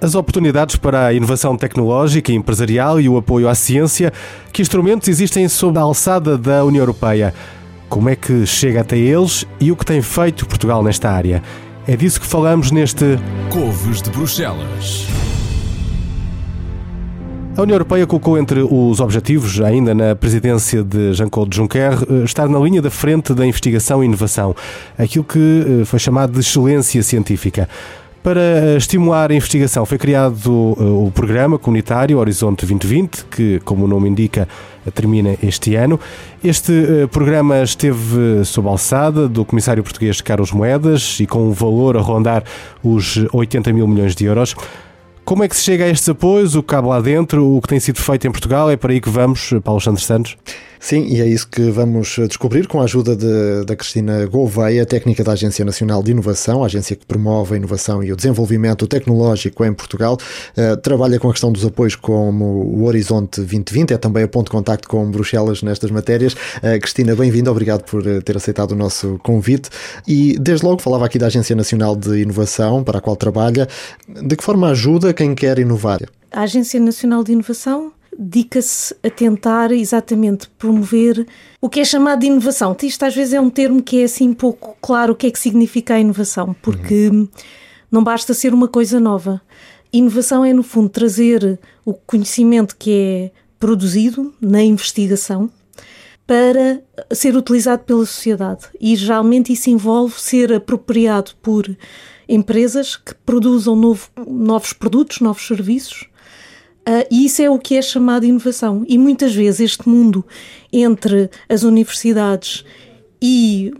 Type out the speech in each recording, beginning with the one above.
As oportunidades para a inovação tecnológica e empresarial e o apoio à ciência, que instrumentos existem sob a alçada da União Europeia? Como é que chega até eles e o que tem feito Portugal nesta área? É disso que falamos neste Couves de Bruxelas. A União Europeia colocou entre os objetivos, ainda na presidência de Jean-Claude Juncker, eh, estar na linha da frente da investigação e inovação, aquilo que eh, foi chamado de excelência científica. Para estimular a investigação, foi criado o programa comunitário Horizonte 2020, que, como o nome indica, termina este ano. Este programa esteve sob a alçada do comissário português Carlos Moedas e com um valor a rondar os 80 mil milhões de euros. Como é que se chega a estes apoios? O que cabe lá dentro? O que tem sido feito em Portugal? É para aí que vamos, Paulo Santos Santos? Sim, e é isso que vamos descobrir com a ajuda de, da Cristina Gouveia, técnica da Agência Nacional de Inovação, a agência que promove a inovação e o desenvolvimento tecnológico em Portugal. Uh, trabalha com a questão dos apoios como o Horizonte 2020, é também a ponto de contacto com Bruxelas nestas matérias. Uh, Cristina, bem-vinda, obrigado por eh, ter aceitado o nosso convite. E desde logo falava aqui da Agência Nacional de Inovação, para a qual trabalha. De que forma ajuda quem quer inovar? A Agência Nacional de Inovação dedica-se a tentar exatamente promover o que é chamado de inovação. Isto às vezes é um termo que é assim pouco claro o que é que significa a inovação, porque uhum. não basta ser uma coisa nova. Inovação é, no fundo, trazer o conhecimento que é produzido na investigação para ser utilizado pela sociedade. E geralmente isso envolve ser apropriado por empresas que produzam novo, novos produtos, novos serviços Uh, e isso é o que é chamado inovação. E muitas vezes este mundo entre as universidades e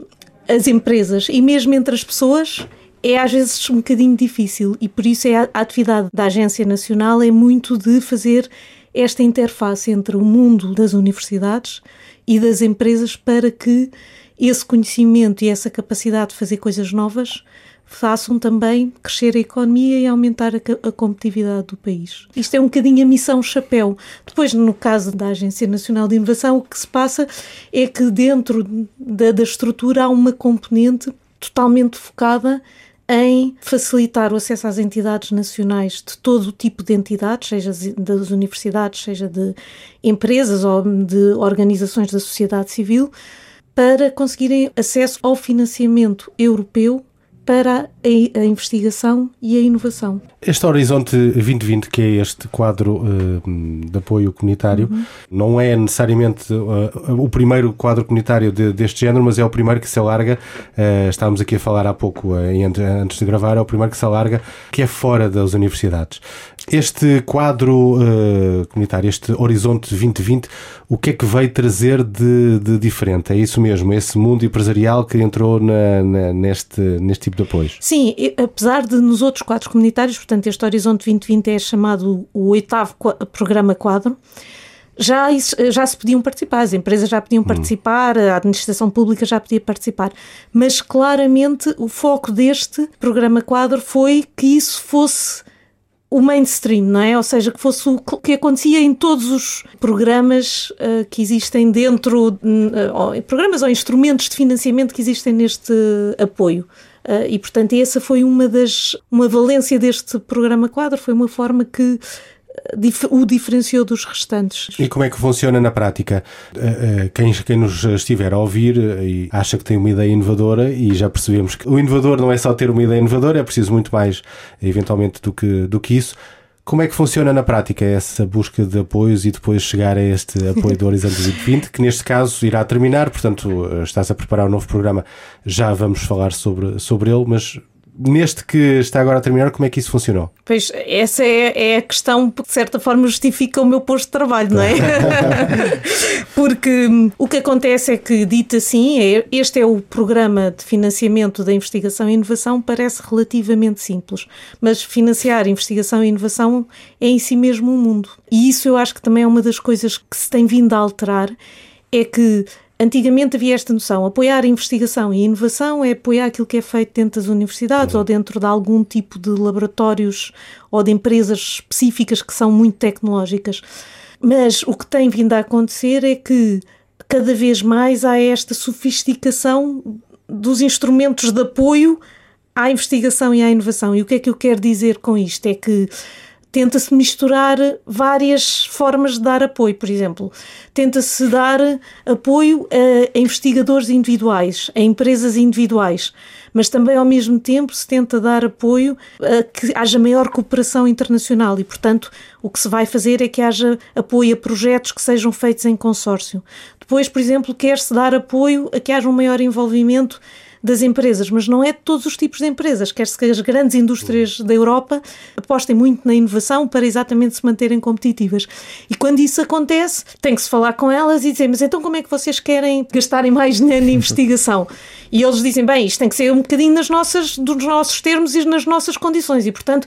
as empresas e mesmo entre as pessoas é às vezes um bocadinho difícil e por isso é a atividade da Agência Nacional é muito de fazer esta interface entre o mundo das universidades e das empresas para que esse conhecimento e essa capacidade de fazer coisas novas façam também crescer a economia e aumentar a, a, competitividade do país. Isto é um bocadinho a missão chapéu. Depois, no caso da Agência Nacional de Inovação, o que se passa é que dentro da, da estrutura há uma componente totalmente focada em facilitar o acesso às entidades nacionais de todo o tipo de entidades, seja das universidades, seja de empresas ou de organizações da sociedade civil, para conseguirem acesso ao financiamento europeu para a, investigação e a inovação. Este Horizonte 2020, que é este quadro uh, de apoio comunitário, uhum. não é necessariamente uh, o primeiro quadro comunitário de, deste género, mas é o primeiro que se alarga. Uh, estávamos aqui a falar há pouco, antes de gravar, é o primeiro que se alarga, que é fora das universidades. Este quadro comunitário, este Horizonte 2020, o que é que veio trazer de, de diferente? É isso mesmo, esse mundo empresarial que entrou na, na, neste, neste tipo de apoios. Sim, apesar de nos outros quadros comunitários, portanto, este Horizonte 2020 é chamado o oitavo programa quadro, já, já se podiam participar, as empresas já podiam hum. participar, a administração pública já podia participar, mas claramente o foco deste programa quadro foi que isso fosse o mainstream, não é? Ou seja, que fosse o que acontecia em todos os programas uh, que existem dentro, uh, programas ou instrumentos de financiamento que existem neste apoio. Uh, e, portanto, essa foi uma das. Uma valência deste programa quadro, foi uma forma que o diferenciou dos restantes. E como é que funciona na prática? Ah, quem, quem nos estiver a ouvir e acha que tem uma ideia inovadora, e já percebemos que o inovador não é só ter uma ideia inovadora, é preciso muito mais, eventualmente, do que, do que isso. Como é que funciona na prática essa busca de apoios e depois chegar a este apoio do Horizonte 2020, que neste caso irá terminar, portanto, estás a preparar um novo programa, já vamos falar sobre, sobre ele, mas neste que está agora a terminar, como é que isso funcionou? Pois, essa é, é a questão que de certa forma justifica o meu posto de trabalho, não é? Porque hum, o que acontece é que, dito assim, é, este é o programa de financiamento da investigação e inovação, parece relativamente simples, mas financiar investigação e inovação é em si mesmo um mundo. E isso eu acho que também é uma das coisas que se tem vindo a alterar, é que Antigamente havia esta noção: apoiar a investigação e a inovação é apoiar aquilo que é feito dentro das universidades uhum. ou dentro de algum tipo de laboratórios ou de empresas específicas que são muito tecnológicas. Mas o que tem vindo a acontecer é que cada vez mais há esta sofisticação dos instrumentos de apoio à investigação e à inovação. E o que é que eu quero dizer com isto? É que tenta-se misturar várias formas de dar apoio, por exemplo. Tenta-se dar apoio a investigadores individuais, a empresas individuais, mas também ao mesmo tempo se tenta dar apoio a que haja maior cooperação internacional e, portanto, o que se vai fazer é que haja apoio a projetos que sejam feitos em consórcio. Depois, por exemplo, quer-se dar apoio a que haja um maior envolvimento das empresas, mas não é de todos os tipos de empresas. Quer-se que as grandes indústrias da Europa apostem muito na inovação para exatamente se manterem competitivas. E quando isso acontece, tem que se falar com elas e dizer: Mas então como é que vocês querem gastarem mais dinheiro na investigação? E eles dizem: Bem, isto tem que ser um bocadinho nas nossas, dos nossos termos e nas nossas condições. E portanto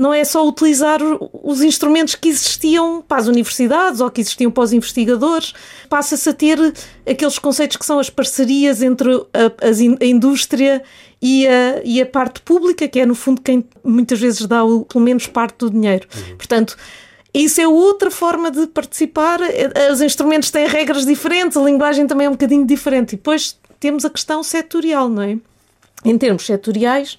não é só utilizar os instrumentos que existiam para as universidades ou que existiam para os investigadores, passa-se a ter aqueles conceitos que são as parcerias entre a, a indústria e a, e a, parte pública, que é no fundo quem muitas vezes dá o, pelo menos parte do dinheiro. Uhum. Portanto, isso é outra forma de participar. Os instrumentos têm regras diferentes, a linguagem também é um bocadinho diferente. E depois temos a questão setorial, não é? Em termos setoriais,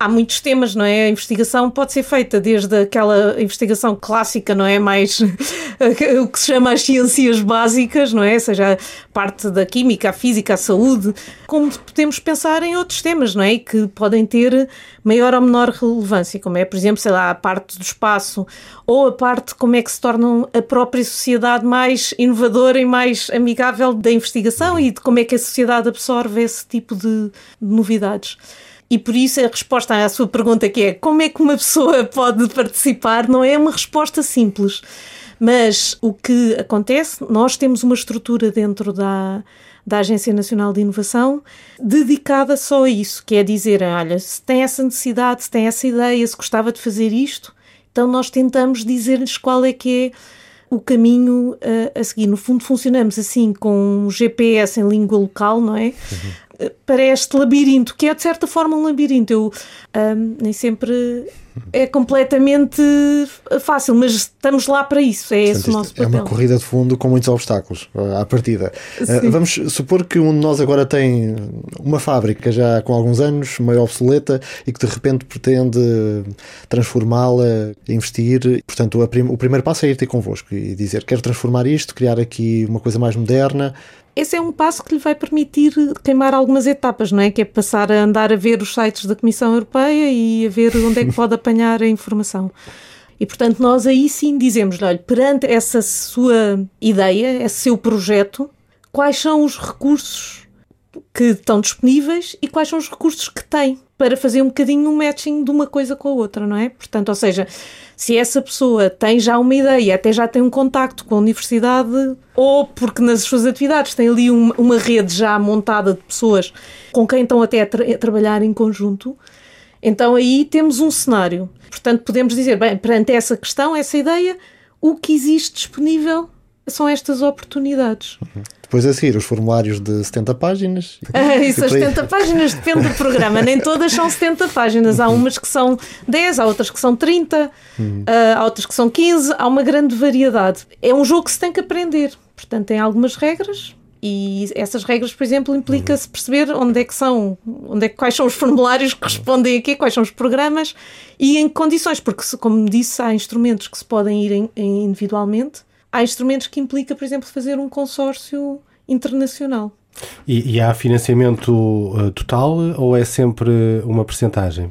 há muitos temas, não é? A investigação pode ser feita desde aquela investigação clássica, não é? Mais o que se chama as ciências básicas, não é? Seja parte da química, a física, a saúde, como podemos pensar em outros temas, não é? Que podem ter maior ou menor relevância, como é, por exemplo, sei lá, a parte do espaço ou a parte como é que se torna a própria sociedade mais inovadora e mais amigável da investigação e de como é que a sociedade absorve esse tipo de novidades. E por isso a resposta à sua pergunta, que é como é que uma pessoa pode participar, não é uma resposta simples. Mas o que acontece, nós temos uma estrutura dentro da, da Agência Nacional de Inovação dedicada só a isso, que é dizer, olha, se tem essa necessidade, se tem essa ideia, se gostava de fazer isto, então nós tentamos dizer-lhes qual é que é o caminho a, a, seguir. No fundo, funcionamos assim com um GPS em língua local, não é? Uhum para este labirinto, que é de certa forma um labirinto. Eu um, nem sempre é completamente fácil, mas estamos lá para isso. É Portanto, esse o nosso papel. É uma corrida de fundo com muitos obstáculos à partida. Uh, vamos supor que um de nós agora tem uma fábrica já com alguns anos, meio obsoleta, e que de repente pretende transformá-la, investir. Portanto, prim o primeiro passo é ir ter convosco e dizer: quero transformar isto, criar aqui uma coisa mais moderna esse é um passo que lhe vai permitir queimar algumas etapas, não é? Que é passar a andar a ver os sites da Comissão Europeia e a ver onde é que pode apanhar a informação. E, portanto, nós aí sim dizemos-lhe, olha, perante essa sua ideia, esse seu projeto, quais são os recursos que estão disponíveis e quais são os recursos que tem para fazer um bocadinho um matching de uma coisa com a outra, não é? Portanto, ou seja, se essa pessoa tem já uma ideia, até já tem um contacto com a universidade, ou porque nas suas atividades tem ali uma, uma rede já montada de pessoas com quem estão até a, tra a trabalhar em conjunto, então aí temos um cenário. Portanto, podemos dizer, bem, perante essa questão, essa ideia, o que existe disponível são estas oportunidades. Uhum. Depois a seguir, os formulários de 70 páginas. Ah, isso, as 70 páginas depende do programa. Nem todas são 70 páginas. Há umas que são 10, há outras que são 30, uhum. há outras que são 15. Há uma grande variedade. É um jogo que se tem que aprender. Portanto, tem algumas regras. E essas regras, por exemplo, implica-se perceber onde é que são, onde é, quais são os formulários que respondem aqui, quais são os programas e em que condições, porque, como disse, há instrumentos que se podem ir em, em individualmente há instrumentos que implica, por exemplo, fazer um consórcio internacional. E, e há financiamento uh, total ou é sempre uma percentagem?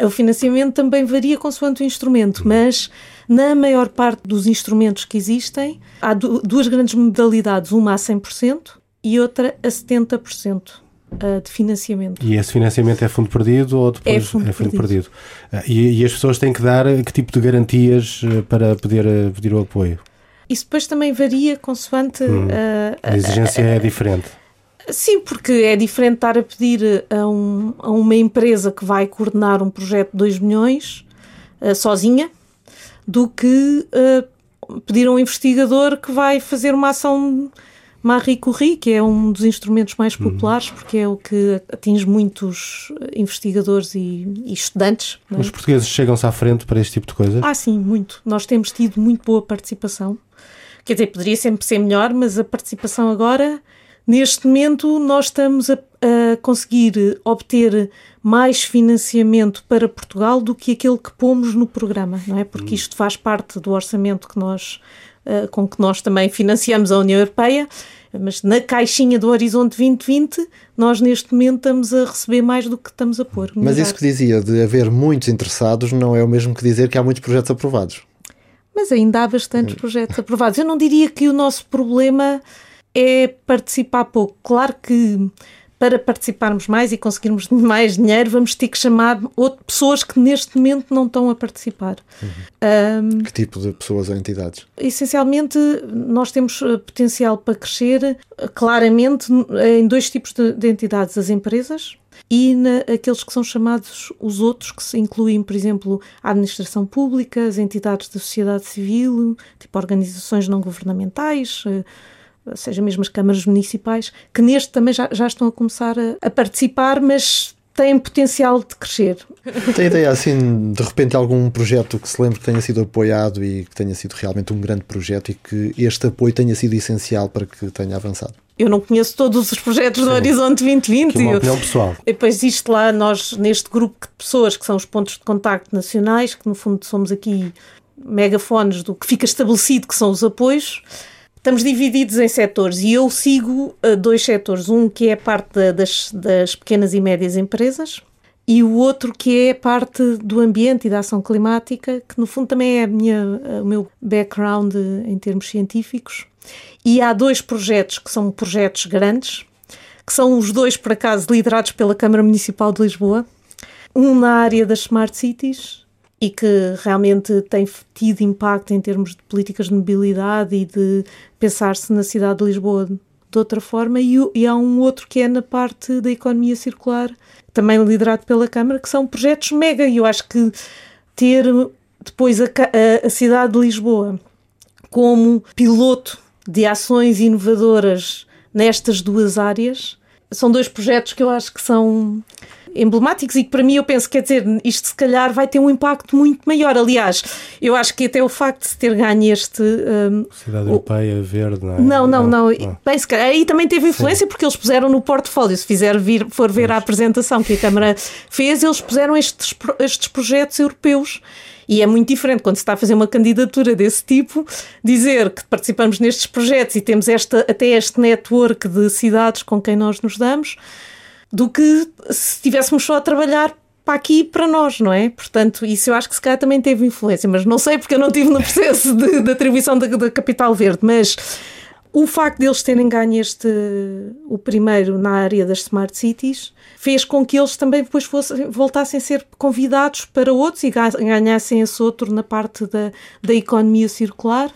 O financiamento também varia consoante o instrumento, mas na maior parte dos instrumentos que existem, há duas grandes modalidades, uma a 100% e outra a 70% uh, de financiamento. E esse financiamento é fundo perdido ou depois é fundo, é fundo perdido? perdido? Uh, e, e, as pessoas têm que dar que tipo de garantias para poder pedir o apoio? Isso depois também varia consoante. Hum, a, a, exigência a, é diferente. Sim, porque é diferente estar a pedir a, um, a uma empresa que vai coordenar um projeto de 2 milhões sozinha do que uh, pedir a um investigador que vai fazer uma ação Marie Curie, que é um dos instrumentos mais uhum. populares, porque é o que atinge muitos investigadores e, e estudantes. É? Os portugueses chegam-se à frente para este tipo de coisas? Ah, sim, muito. Nós temos tido muito boa participação. Quer dizer, poderia sempre ser melhor, mas a participação agora, neste momento, nós estamos a, a conseguir obter mais financiamento para Portugal do que aquele que pomos no programa, não é? Porque isto faz parte do orçamento que nós, uh, com que nós também financiamos a União Europeia, mas na caixinha do Horizonte 2020 nós neste momento estamos a receber mais do que estamos a pôr. Mas isso que dizia de haver muitos interessados não é o mesmo que dizer que há muitos projetos aprovados. Mas ainda há bastantes projetos aprovados. Eu não diria que o nosso problema é participar pouco. Claro que para participarmos mais e conseguirmos mais dinheiro, vamos ter que chamar outras pessoas que neste momento não estão a participar. Uhum. Um, que tipo de pessoas ou entidades? Essencialmente, nós temos eh, potencial para crescer eh, claramente em dois tipos de, de entidades: as empresas e na, aqueles que são chamados os outros, que se incluem, por exemplo, a administração pública, as entidades da sociedade civil, tipo organizações não governamentais seja mesmo as câmaras municipais, que neste também já, já estão a começar a, a participar, mas têm potencial de crescer. Tem ideia, assim, de repente, algum projeto que se lembre que tenha sido apoiado e que tenha sido realmente um grande projeto e que este apoio tenha sido essencial para que tenha avançado? Eu não conheço todos os projetos Sim. do Horizonte 2020. Que uma opinião pessoal. E depois isto lá, nós, neste grupo de pessoas que são os pontos de contacto nacionais, que no fundo somos aqui megafones do que fica estabelecido que são os apoios, Estamos divididos em setores e eu sigo uh, dois setores. Um que é parte da, das, das pequenas e médias empresas e o outro que é parte do ambiente e da ação climática, que no fundo também é minha, o meu background em termos científicos. E há dois projetos que são projetos grandes, que são os dois, por acaso, liderados pela Câmara Municipal de Lisboa. Um na área das Smart Cities e que realmente tem tido impacto em termos de políticas de mobilidade e de pensar-se na cidade de Lisboa de outra forma, e, e, há um outro que é na parte da economia circular, também liderado pela Câmara, que são projetos mega, e eu acho que ter depois a, a, a cidade de Lisboa como piloto de ações inovadoras nestas duas áreas são dois projetos que eu acho que são emblemáticos e que para mim eu penso, quer dizer, isto se calhar vai ter um impacto muito maior. Aliás, eu acho que até o facto de se ter ganho este. Um, Cidade o, Europeia Verde, não é? Não, não, não. não. Bem, se calhar, aí também teve influência Sim. porque eles puseram no portfólio. Se fizer vir, for ver a apresentação que a Câmara fez, eles puseram estes, estes projetos europeus. E é muito diferente quando se está a fazer uma candidatura desse tipo, dizer que participamos nestes projetos e temos esta, até este network de cidades com quem nós nos damos do que se estivéssemos só a trabalhar para aqui para nós, não é? Portanto, isso eu acho que se calhar também teve influência, mas não sei porque eu não estive no processo de, de atribuição da, da, Capital Verde, mas o facto deles terem ganho este, o primeiro na área das Smart Cities, fez com que eles também depois fossem, voltassem a ser convidados para outros e ganhassem esse outro na parte da, da economia circular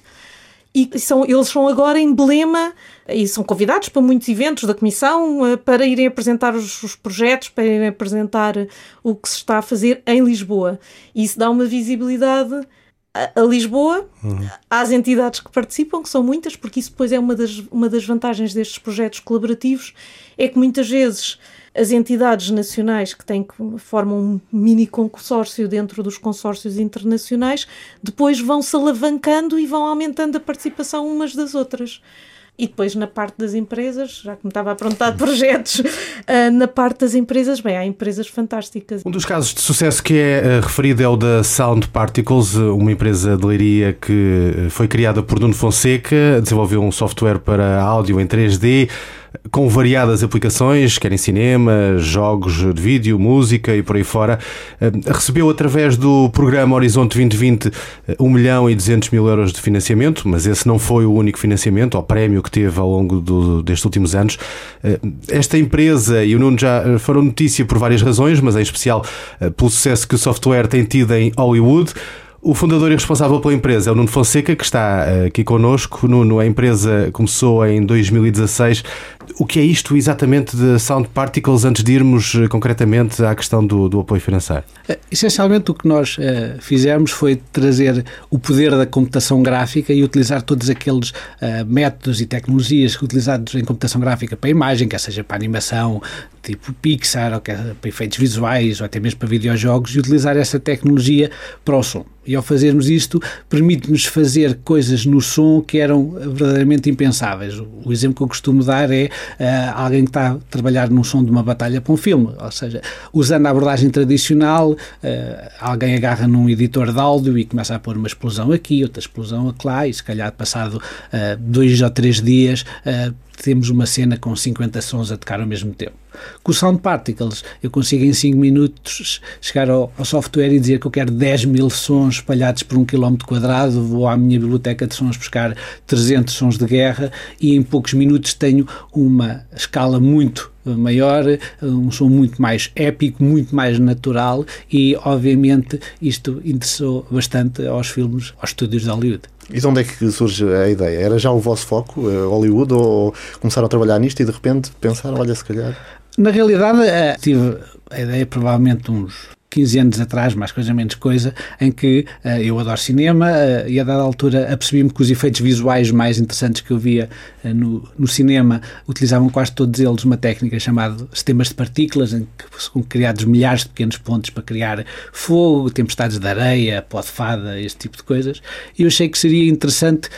e são, eles são agora emblema e são convidados para muitos eventos da Comissão eh, para irem apresentar os, os, projetos, para irem apresentar o que se está a fazer em Lisboa. E isso dá uma visibilidade a, Lisboa, uhum. às entidades que participam, que são muitas, porque isso depois é uma das, uma das vantagens destes projetos colaborativos, é que muitas vezes as entidades nacionais que têm que formam um mini consórcio dentro dos consórcios internacionais, depois vão se alavancando e vão aumentando a participação umas das outras. E depois na parte das empresas, já que me estava a perguntar de projetos, uh, na parte das empresas, bem, há empresas fantásticas. Um dos casos de sucesso que é uh, referido é o da Sound Particles, uma empresa de leiria que foi criada por Nuno Fonseca, desenvolveu um software para áudio em 3D com variadas aplicações, quer em cinema, jogos de vídeo, música e por aí fora. Eh, recebeu através do programa Horizonte 2020 1 milhão e 200 mil euros de financiamento, mas esse não foi o único financiamento, ou prémio que teve ao longo do, destes últimos anos. Eh, esta empresa e o Nuno já foram notícia por várias razões, mas em especial eh, pelo sucesso que o software tem tido em Hollywood. O fundador e responsável pela empresa é o Nuno Fonseca, que está eh, aqui connosco. Nuno, a empresa começou em 2016. O que é isto exatamente de Sound Particles, antes de irmos eh, concretamente à questão do, do apoio financeiro? Eh, essencialmente, o que nós uh, fizemos foi trazer o poder da computação gráfica e utilizar todos aqueles uh, métodos e tecnologias utilizados em computação gráfica para imagem, quer seja para animação, tipo Pixar, ou quer para efeitos visuais, ou até mesmo para videojogos, e utilizar essa tecnologia para o som. E ao fazermos isto, permite-nos fazer coisas no som que eram verdadeiramente impensáveis. O exemplo que eu costumo dar é alguém que está a trabalhar num som de uma batalha para um filme, ou seja, usando a abordagem tradicional, alguém agarra num editor de áudio e começa a pôr uma explosão aqui, outra explosão lá, e se calhar passado dois ou três dias temos uma cena com 50 sons a tocar ao mesmo tempo. Com o Sound Particles, eu consigo em 5 minutos chegar ao, ao, software e dizer que eu quero 10 mil sons espalhados por um quilómetro quadrado, vou à minha biblioteca de sons buscar 300 sons de guerra e em poucos minutos tenho uma escala muito maior, um som muito mais épico, muito mais natural e, obviamente, isto interessou bastante aos filmes, aos estúdios de Hollywood. E de onde é que surge a ideia? Era já o vosso foco, uh, Hollywood, ou começaram a trabalhar nisto e de repente pensaram, olha, se calhar... Na realidade, uh, tive a ideia provavelmente uns 15 anos atrás, mais coisa menos coisa, em que uh, eu adoro cinema uh, e a dada altura apercebi-me que os efeitos visuais mais interessantes que eu via no, no, cinema utilizavam quase todos eles uma técnica chamada sistemas de partículas, em que são criados milhares de pequenos pontos para criar fogo, tempestades de areia, pó de fada, este tipo de coisas. E eu achei que seria interessante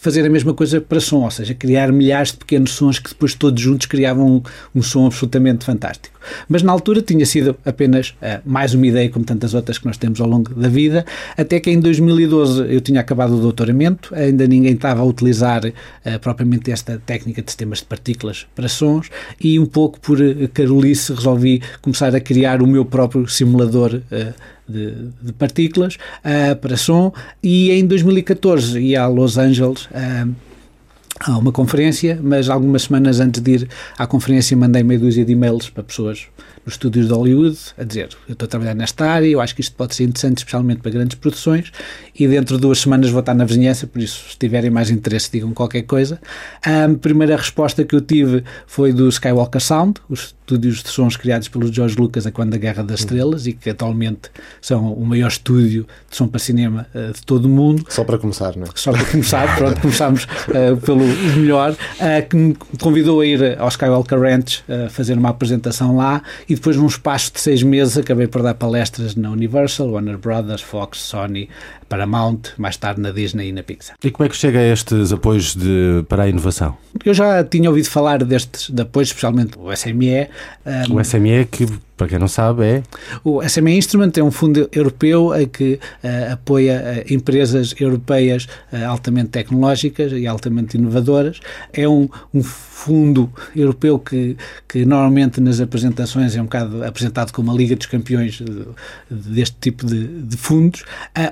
fazer a mesma coisa para som, ou seja, criar milhares de pequenos sons que depois todos juntos criavam um, um som absolutamente fantástico. Mas na altura tinha sido apenas uh, mais uma ideia, como tantas outras que nós temos ao longo da vida, até que em 2012 eu tinha acabado o doutoramento, ainda ninguém estava a utilizar uh, propriamente esta técnica de sistemas de partículas para sons e um pouco por uh, carolice resolvi começar a criar o meu próprio simulador de, de partículas uh, para som e em 2014 ia a Los Angeles uh, a uma conferência, mas algumas semanas antes de ir à conferência mandei meia dúzia de e-mails para pessoas nos estúdios de Hollywood a dizer eu estou a trabalhar nesta área, eu acho que isto pode ser interessante especialmente para grandes produções e dentro de duas semanas vou estar na vizinhança, por isso se tiverem mais interesse digam qualquer coisa. A primeira resposta que eu tive foi do Skywalker Sound, os estúdios de sons criados pelo George Lucas a quando da Guerra das Estrelas e que atualmente são o maior estúdio de som para cinema uh, de todo o mundo. Só para começar, não é? Só para começar, pronto, começámos uh, pelo melhor, uh, que me convidou a ir ao Skywalker Ranch fazer uma apresentação lá e depois num espaço de seis meses acabei por dar palestras na Universal, Warner Brothers, Fox, Sony, Paramount, mais tarde na Disney e na Pixar. E como é que chega a estes apoios de, para a inovação? Eu já tinha ouvido falar destes de apoios, especialmente o SME. Um, o SME que para quem não sabe, é. O SME Instrument é um fundo europeu que uh, apoia uh, empresas europeias uh, altamente tecnológicas e altamente inovadoras. É um, um fundo europeu que, que normalmente nas apresentações é um bocado apresentado como a Liga dos Campeões de, deste tipo de, de fundos.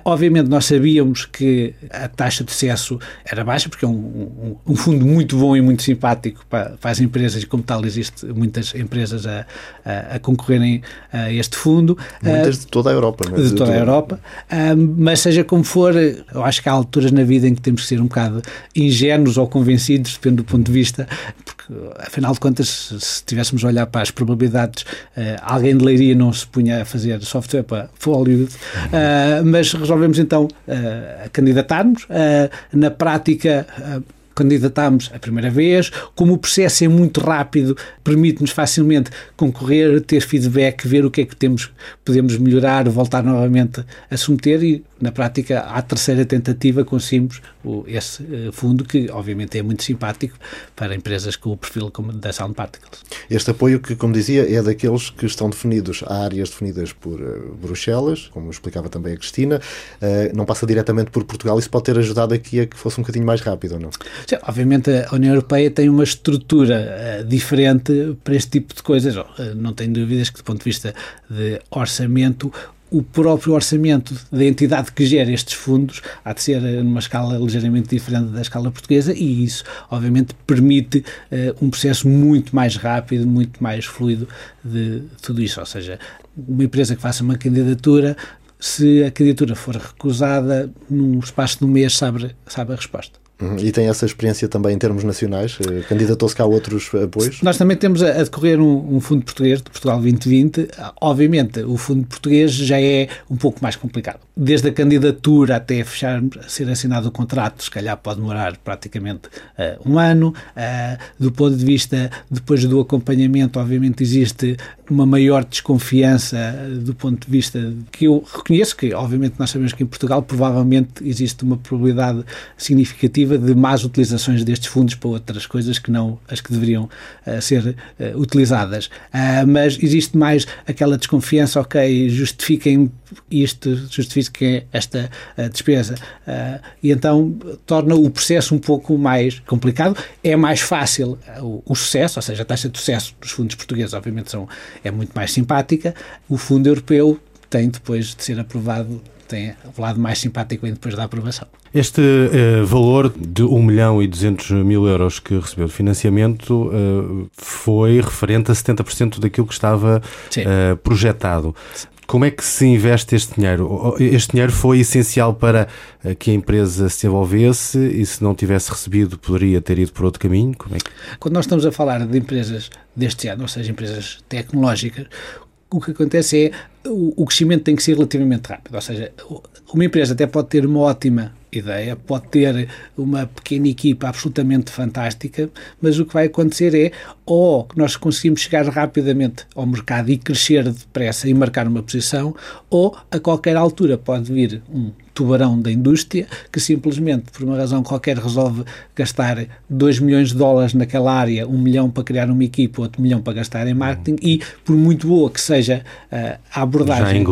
obviamente, nós sabíamos que a taxa de sucesso era baixa, porque é um, um, um fundo muito bom e muito simpático para, para, as empresas, e como tal, existe muitas empresas a, a, a concorrer recorrerem a este fundo. Muitas de toda a Europa. Mas é? de toda a Europa. mas seja como for, eu acho que há alturas na vida em que temos que ser um bocado ingênuos ou convencidos, depende do ponto de vista, porque afinal de contas, se estivéssemos a olhar para as probabilidades, uh, alguém de Leiria não se punha a fazer software para Hollywood, uh, mas resolvemos então uh, candidatar-nos. na prática, candidatámos a primeira vez, como o processo é muito rápido, permite-nos facilmente concorrer, ter feedback, ver o que é que temos, podemos melhorar, voltar novamente a submeter e, na prática, à terceira tentativa conseguimos o, esse uh, fundo, que obviamente é muito simpático para empresas com o perfil como da Sound Particles. Este apoio que, como dizia, é daqueles que estão definidos, há áreas definidas por uh, Bruxelas, como explicava também a Cristina, uh, não passa diretamente por Portugal, isso pode ter ajudado aqui a que fosse um bocadinho mais rápido, ou não? Sim, obviamente a União Europeia tem uma estrutura diferente para este tipo de coisas, não tenho dúvidas que do ponto de vista de orçamento o próprio orçamento da entidade que gera estes fundos há de ser numa escala ligeiramente diferente da escala portuguesa e isso, obviamente, permite uh, um processo muito mais rápido, muito mais fluido de tudo isso. Ou seja, uma empresa que faça uma candidatura, se a candidatura for recusada, num espaço de um mês sabe, sabe a resposta. Uhum. E tem essa experiência também em termos nacionais? Eh, candidatou-se cá a outros apoios? Nós também temos a, decorrer um, um, fundo português de Portugal 2020. Obviamente, o fundo português já é um pouco mais complicado. Desde a candidatura até fechar, ser assinado o contrato, se calhar pode demorar praticamente uh, um ano. Uh, do ponto de vista, depois do acompanhamento, obviamente existe uma maior desconfiança do ponto de vista que eu reconheço que, obviamente, nós sabemos que em Portugal provavelmente existe uma probabilidade significativa perspectiva de más utilizações destes fundos para outras coisas que não as que deveriam uh, ser uh, utilizadas. Uh, mas existe mais aquela desconfiança, ok, justifiquem isto, justifiquem esta despesa. e então torna o processo um pouco mais complicado. É mais fácil o, o, sucesso, ou seja, a taxa de sucesso dos fundos portugueses, obviamente, são, é muito mais simpática. O fundo europeu tem depois de ser aprovado tem o lado mais simpático vem depois da aprovação. Este uh, valor de 1 milhão e 200 mil euros que recebeu de financiamento uh, foi referente a 70% daquilo que estava uh, projetado. Como é que se investe este dinheiro? Este dinheiro foi essencial para que a empresa se envolvesse e se não tivesse recebido poderia ter ido por outro caminho? Como é que... Quando nós estamos a falar de empresas deste ano, ou seja, empresas tecnológicas, o que acontece é o, o crescimento tem que ser relativamente rápido. Ou seja, uma empresa até pode ter uma ótima ideia, pode ter uma pequena equipa absolutamente fantástica, mas o que vai acontecer é ou nós conseguimos chegar rapidamente ao mercado e crescer depressa e marcar uma posição, ou a qualquer altura pode vir um tubarão da indústria que simplesmente, por uma razão qualquer, resolve gastar 2 milhões de dólares naquela área, 1 um milhão para criar uma equipa, outro milhão para gastar em marketing e, por muito boa que seja uh, a abordagem...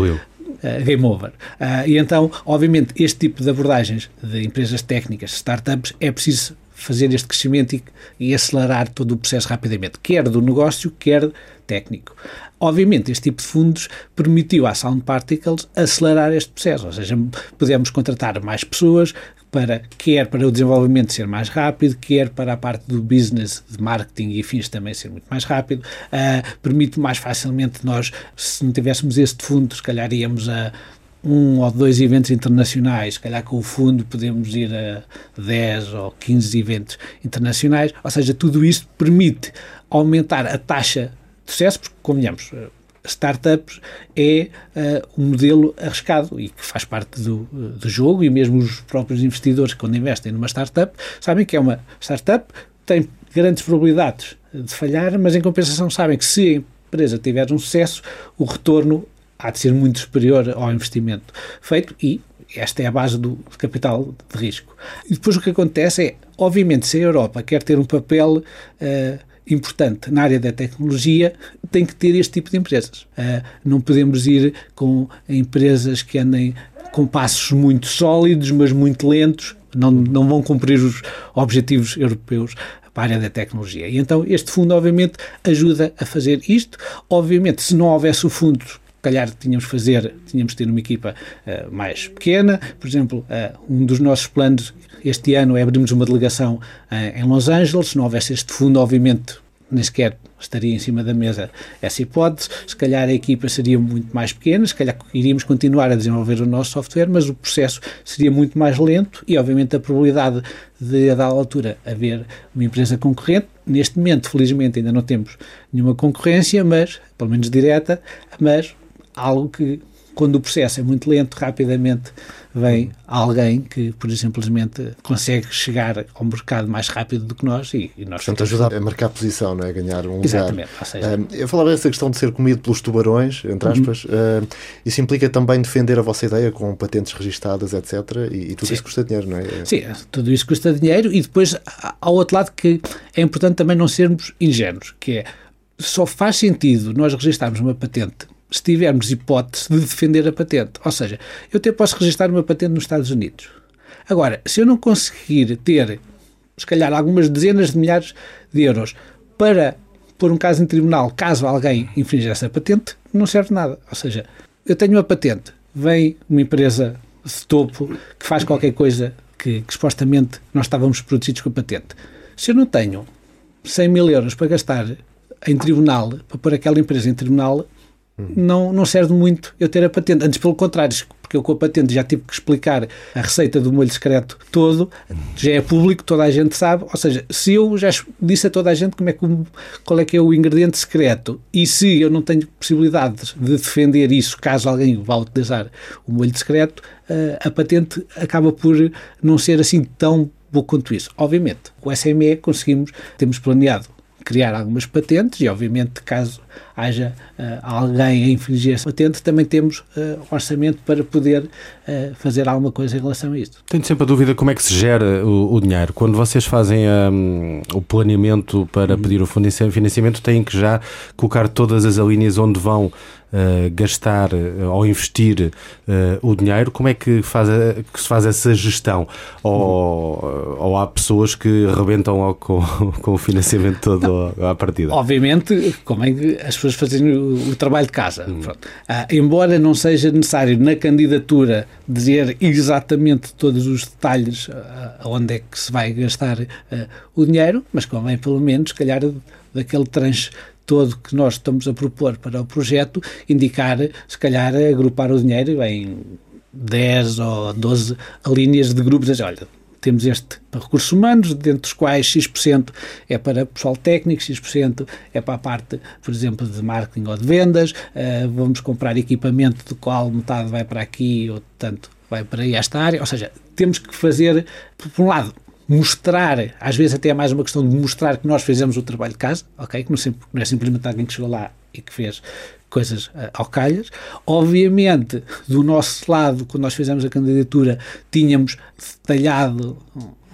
Uh, game over. Uh, e então, obviamente, este tipo de abordagens de empresas técnicas, startups, é preciso fazer este crescimento e, e, acelerar todo o processo rapidamente, quer do negócio, quer técnico. Obviamente, este tipo de fundos permitiu à Sound Particles acelerar este processo, ou seja, podemos contratar mais pessoas, para, quer para o desenvolvimento ser mais rápido, quer para a parte do business, de marketing e fins também ser muito mais rápido, uh, permite mais facilmente nós, se não tivéssemos este fundo, se calhar íamos a um ou dois eventos internacionais, se calhar com o fundo podemos ir a 10 ou 15 eventos internacionais, ou seja, tudo isto permite aumentar a taxa de sucesso, porque, convenhamos, startups é uh, um modelo arriscado e que faz parte do, do jogo e mesmo os próprios investidores quando investem numa startup sabem que é uma startup tem grandes probabilidades de falhar, mas em compensação sabem que se a empresa tiver um sucesso, o retorno há de ser muito superior ao investimento feito e esta é a base do capital de risco. E depois o que acontece é, obviamente, se a Europa quer ter um papel uh, importante na área da tecnologia tem que ter este tipo de empresas. Uh, não podemos ir com empresas que andem com passos muito sólidos, mas muito lentos, não, não vão cumprir os objetivos europeus para a área da tecnologia. E então este fundo, obviamente, ajuda a fazer isto. Obviamente, se não houvesse o fundo, calhar tínhamos fazer, tínhamos de ter uma equipa uh, mais pequena. Por exemplo, uh, um dos nossos planos este ano é abrirmos uma delegação uh, em Los Angeles. Se não houvesse este fundo, obviamente, nem sequer estaria em cima da mesa essa hipótese. Se calhar a equipa seria muito mais pequena, se calhar iríamos continuar a desenvolver o nosso software, mas o processo seria muito mais lento e, obviamente, a probabilidade de, a dada altura, haver uma empresa concorrente. Neste momento, felizmente, ainda não temos nenhuma concorrência, mas, pelo menos direta, mas algo que quando o processo é muito lento, rapidamente vem alguém que, por simplesmente, consegue chegar ao mercado mais rápido do que nós e, e nós... Portanto, ajuda a marcar posição, não é? ganhar um Exatamente. lugar. Seja... Eu falava dessa questão de ser comido pelos tubarões, entre uhum. aspas. Uhum. Uh, isso implica também defender a vossa ideia com patentes registadas, etc. E, e tudo Sim. isso custa dinheiro, não é? Sim, tudo isso custa dinheiro e depois, ao outro lado, que é importante também não sermos ingênuos, que é só faz sentido nós registarmos uma patente se tivermos hipótese de defender a patente. Ou seja, eu até posso registrar uma patente nos Estados Unidos. Agora, se eu não conseguir ter, se calhar, algumas dezenas de milhares de euros para pôr um caso em tribunal, caso alguém infringir essa patente, não serve nada. Ou seja, eu tenho uma patente, vem uma empresa de topo que faz qualquer coisa que, que supostamente nós estávamos protegidos com a patente. Se eu não tenho 100 mil euros para gastar em tribunal, para pôr aquela empresa em tribunal, não, não serve muito eu ter a patente. Antes, pelo contrário, porque eu com a patente já tive que explicar a receita do molho secreto todo, já é público, toda a gente sabe. Ou seja, se eu já disse a toda a gente como é que, qual é que é o ingrediente secreto e se eu não tenho possibilidade de defender isso caso alguém vá utilizar o molho secreto, eh, a patente acaba por não ser assim tão boa quanto isso. Obviamente, o SME conseguimos, temos planeado criar algumas patentes e, obviamente, caso haja uh, alguém a infringir essa patente, também temos uh, orçamento para poder uh, fazer alguma coisa em relação a isso. Tenho sempre a dúvida como é que se gera o, o dinheiro. Quando vocês fazem um, o planeamento para uhum. pedir o financiamento, têm que já colocar todas as linhas onde vão Uh, gastar uh, ou investir uh, o dinheiro, como é que, faz a, que se faz essa gestão? Ou, ou há pessoas que rebentam com, com o financiamento todo à partida? Obviamente, como é que as pessoas fazem o, o trabalho de casa. Hum. embora não seja necessário na candidatura dizer exatamente todos os detalhes onde é que se vai gastar o dinheiro, mas convém pelo menos, se calhar, daquele tranche todo que nós estamos a propor para o projeto, indicar, se calhar, agrupar o dinheiro em 10 ou 12 linhas de grupos. Olha, temos este para recursos humanos, dentro dos quais X% é para pessoal técnico, X% é para a parte, por exemplo, de marketing ou de vendas, uh, vamos comprar equipamento do qual metade vai para aqui ou tanto vai para aí esta área, ou seja, temos que fazer, por um lado, mostrar, às vezes até é mais uma questão de mostrar que nós fizemos o trabalho de casa, ok? Que não, não é simplesmente alguém que chegou lá e que fez coisas uh, ao calhas. Obviamente, do nosso lado, quando nós fizemos a candidatura, tínhamos detalhado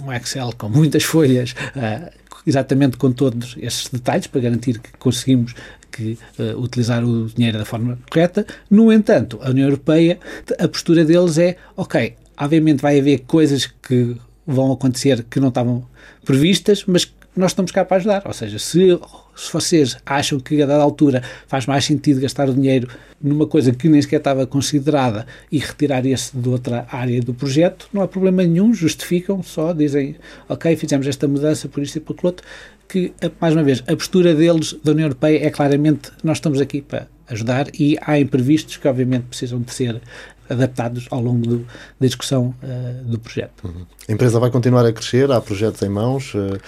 um Excel com muitas folhas, uh, exatamente com todos esses detalhes, para garantir que conseguimos que uh, utilizar o dinheiro da forma correta. No entanto, a União Europeia, a postura deles é, ok, obviamente vai haver coisas que vão acontecer que não estavam previstas, mas nós estamos cá para ajudar. Ou seja, se, se vocês acham que a dada altura faz mais sentido gastar o dinheiro numa coisa que nem sequer estava considerada e retirar esse de outra área do projeto, não há problema nenhum, justificam, só dizem, ok, fizemos esta mudança por isto e por aquilo outro, que, mais uma vez, a postura deles, da União Europeia, é claramente, nós estamos aqui para ajudar e há imprevistos que obviamente precisam de ser adaptados ao longo do, da discussão uh, do projeto. Uhum. A empresa vai continuar a crescer, há projetos em mãos. Uh,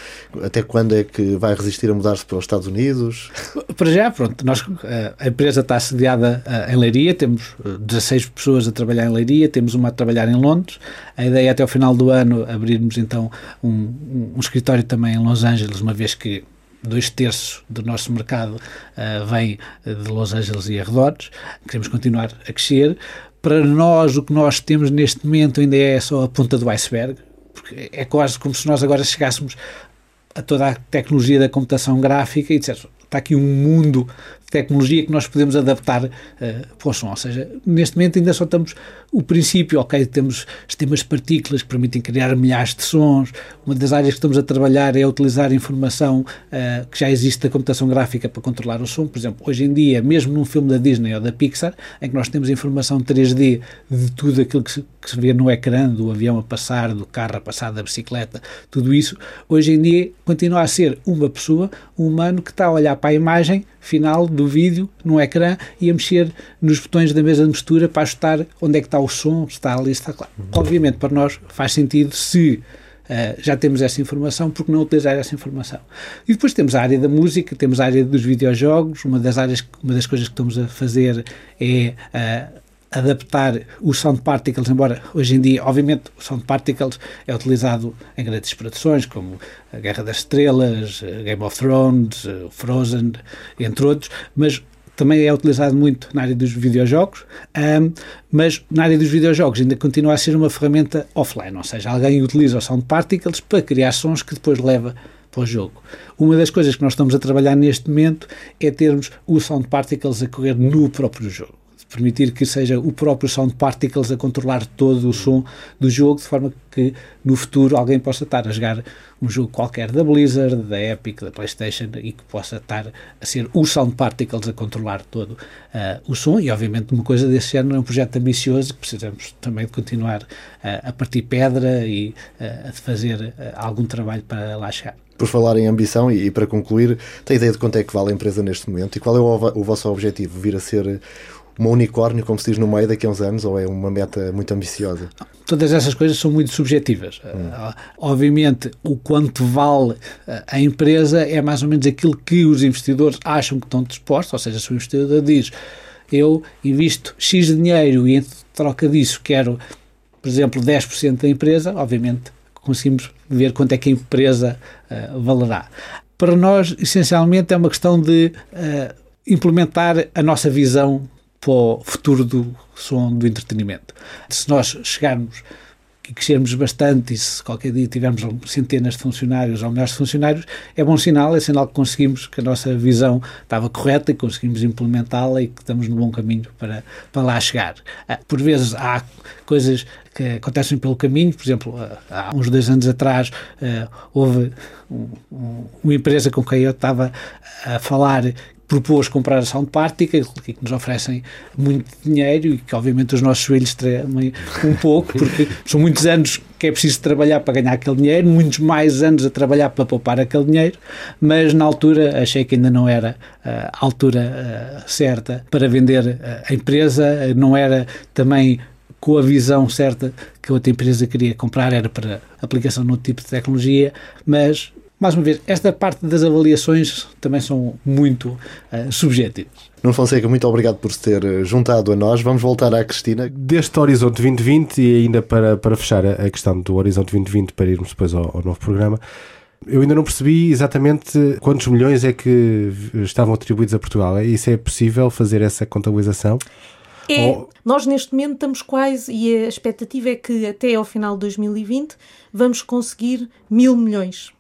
até quando é que vai resistir a mudar-se para os Estados Unidos? Para já, pronto, nós, uh, a empresa está sediada em Leiria, temos 16 pessoas a trabalhar em Leiria, temos uma a trabalhar em Londres. A ideia é até ao final do ano abrirmos então um, um, um escritório também em Los Angeles, uma vez que dois terços do nosso mercado uh, vem de Los Angeles e arredores. Queremos continuar a crescer para nós o que nós temos neste momento ainda é só a ponta do iceberg, porque é quase como se nós agora chegássemos a toda a tecnologia da computação gráfica e dissesse, está aqui um mundo tecnologia que nós podemos adaptar uh, para o som. Ou seja, neste momento ainda só estamos o princípio, ok, temos sistemas de partículas que permitem criar milhares de sons. Uma das áreas que estamos a trabalhar é utilizar informação uh, que já existe da computação gráfica para controlar o som. Por exemplo, hoje em dia, mesmo num filme da Disney ou da Pixar, em que nós temos informação 3D de tudo aquilo que se, que se vê no ecrã, do avião a passar, do carro a passar, da bicicleta, tudo isso, hoje em dia continua a ser uma pessoa, um humano que está a olhar para a imagem final do vídeo no ecrã e a mexer nos botões da mesa de mistura para ajustar onde é que está o som, está ali, está claro. Obviamente, para nós faz sentido se Uh, já temos essa informação, porque não utilizar essa informação? E depois temos a área da música, temos a área dos videojogos, uma das áreas, uma das coisas que estamos a fazer é uh, adaptar os sound particles, embora hoje em dia, obviamente, o sound particles é utilizado em grandes produções, como a Guerra das Estrelas, Game of Thrones, Frozen, entre outros, mas também é utilizado muito na área dos videojogos, um, mas na área dos videojogos ainda continua a ser uma ferramenta offline, ou seja, alguém utiliza o sound particles para criar sons que depois leva para o jogo. Uma das coisas que nós estamos a trabalhar neste momento é termos o sound particles a correr no próprio jogo permitir que seja o próprio Sound Particles a controlar todo o som do jogo, de forma que no futuro alguém possa estar a jogar um jogo qualquer da Blizzard, da Epic, da PlayStation e que possa estar a ser o Sound Particles a controlar todo uh, o som. E obviamente, uma coisa desse género é um projeto ambicioso que precisamos também de continuar uh, a partir pedra e uh, a fazer algum trabalho para lá chegar. Por falar em ambição e, e, para concluir, tem ideia de quanto é que vale a empresa neste momento e qual é o, o vosso objetivo? Vir a ser uma unicórnio, como se diz no meio daqui a uns anos, ou é uma meta muito ambiciosa? Todas essas coisas são muito subjetivas. Hum. Uh, obviamente, o quanto vale uh, a empresa é mais ou menos aquilo que os investidores acham que estão dispostos, ou seja, se o investidor diz eu invisto X dinheiro e em troca disso quero, por exemplo, 10% da empresa, obviamente conseguimos ver quanto é que a empresa uh, valerá. para nós, essencialmente, é uma questão de uh, implementar a nossa visão para o futuro do som do entretenimento. Se nós chegarmos e crescermos bastante e se qualquer dia tivermos centenas de funcionários ou milhares de funcionários, é bom sinal, é sinal que conseguimos, que a nossa visão estava correta e conseguimos implementá-la e que estamos no bom caminho para, para lá chegar. Ah, por vezes há coisas que acontecem pelo caminho, por exemplo, ah, há uns dois anos atrás ah, houve uma empresa com quem eu estava a falar propôs comprar a Sound Party, que, que nos oferecem muito dinheiro e que obviamente os nossos filhos tremem um pouco, porque são muitos anos que é preciso trabalhar para ganhar aquele dinheiro, muitos mais anos a trabalhar para poupar aquele dinheiro, mas na altura achei que ainda não era uh, a altura uh, certa para vender uh, a empresa, não era também com a visão certa que a outra empresa queria comprar, era para aplicação no tipo de tecnologia, mas mais uma vez, esta parte das avaliações também são muito uh, subjetivas. Nuno Fonseca, muito obrigado por se ter eh, juntado a nós. Vamos voltar à Cristina. Deste Horizonte 2020 e ainda para, para fechar a questão do Horizonte 2020 para irmos depois ao, ao novo programa, eu ainda não percebi exatamente quantos milhões é que estavam atribuídos a Portugal. É, isso é possível fazer essa contabilização? É, Ou... nós neste momento estamos quase, e a expectativa é que até ao final de 2020 vamos conseguir mil milhões.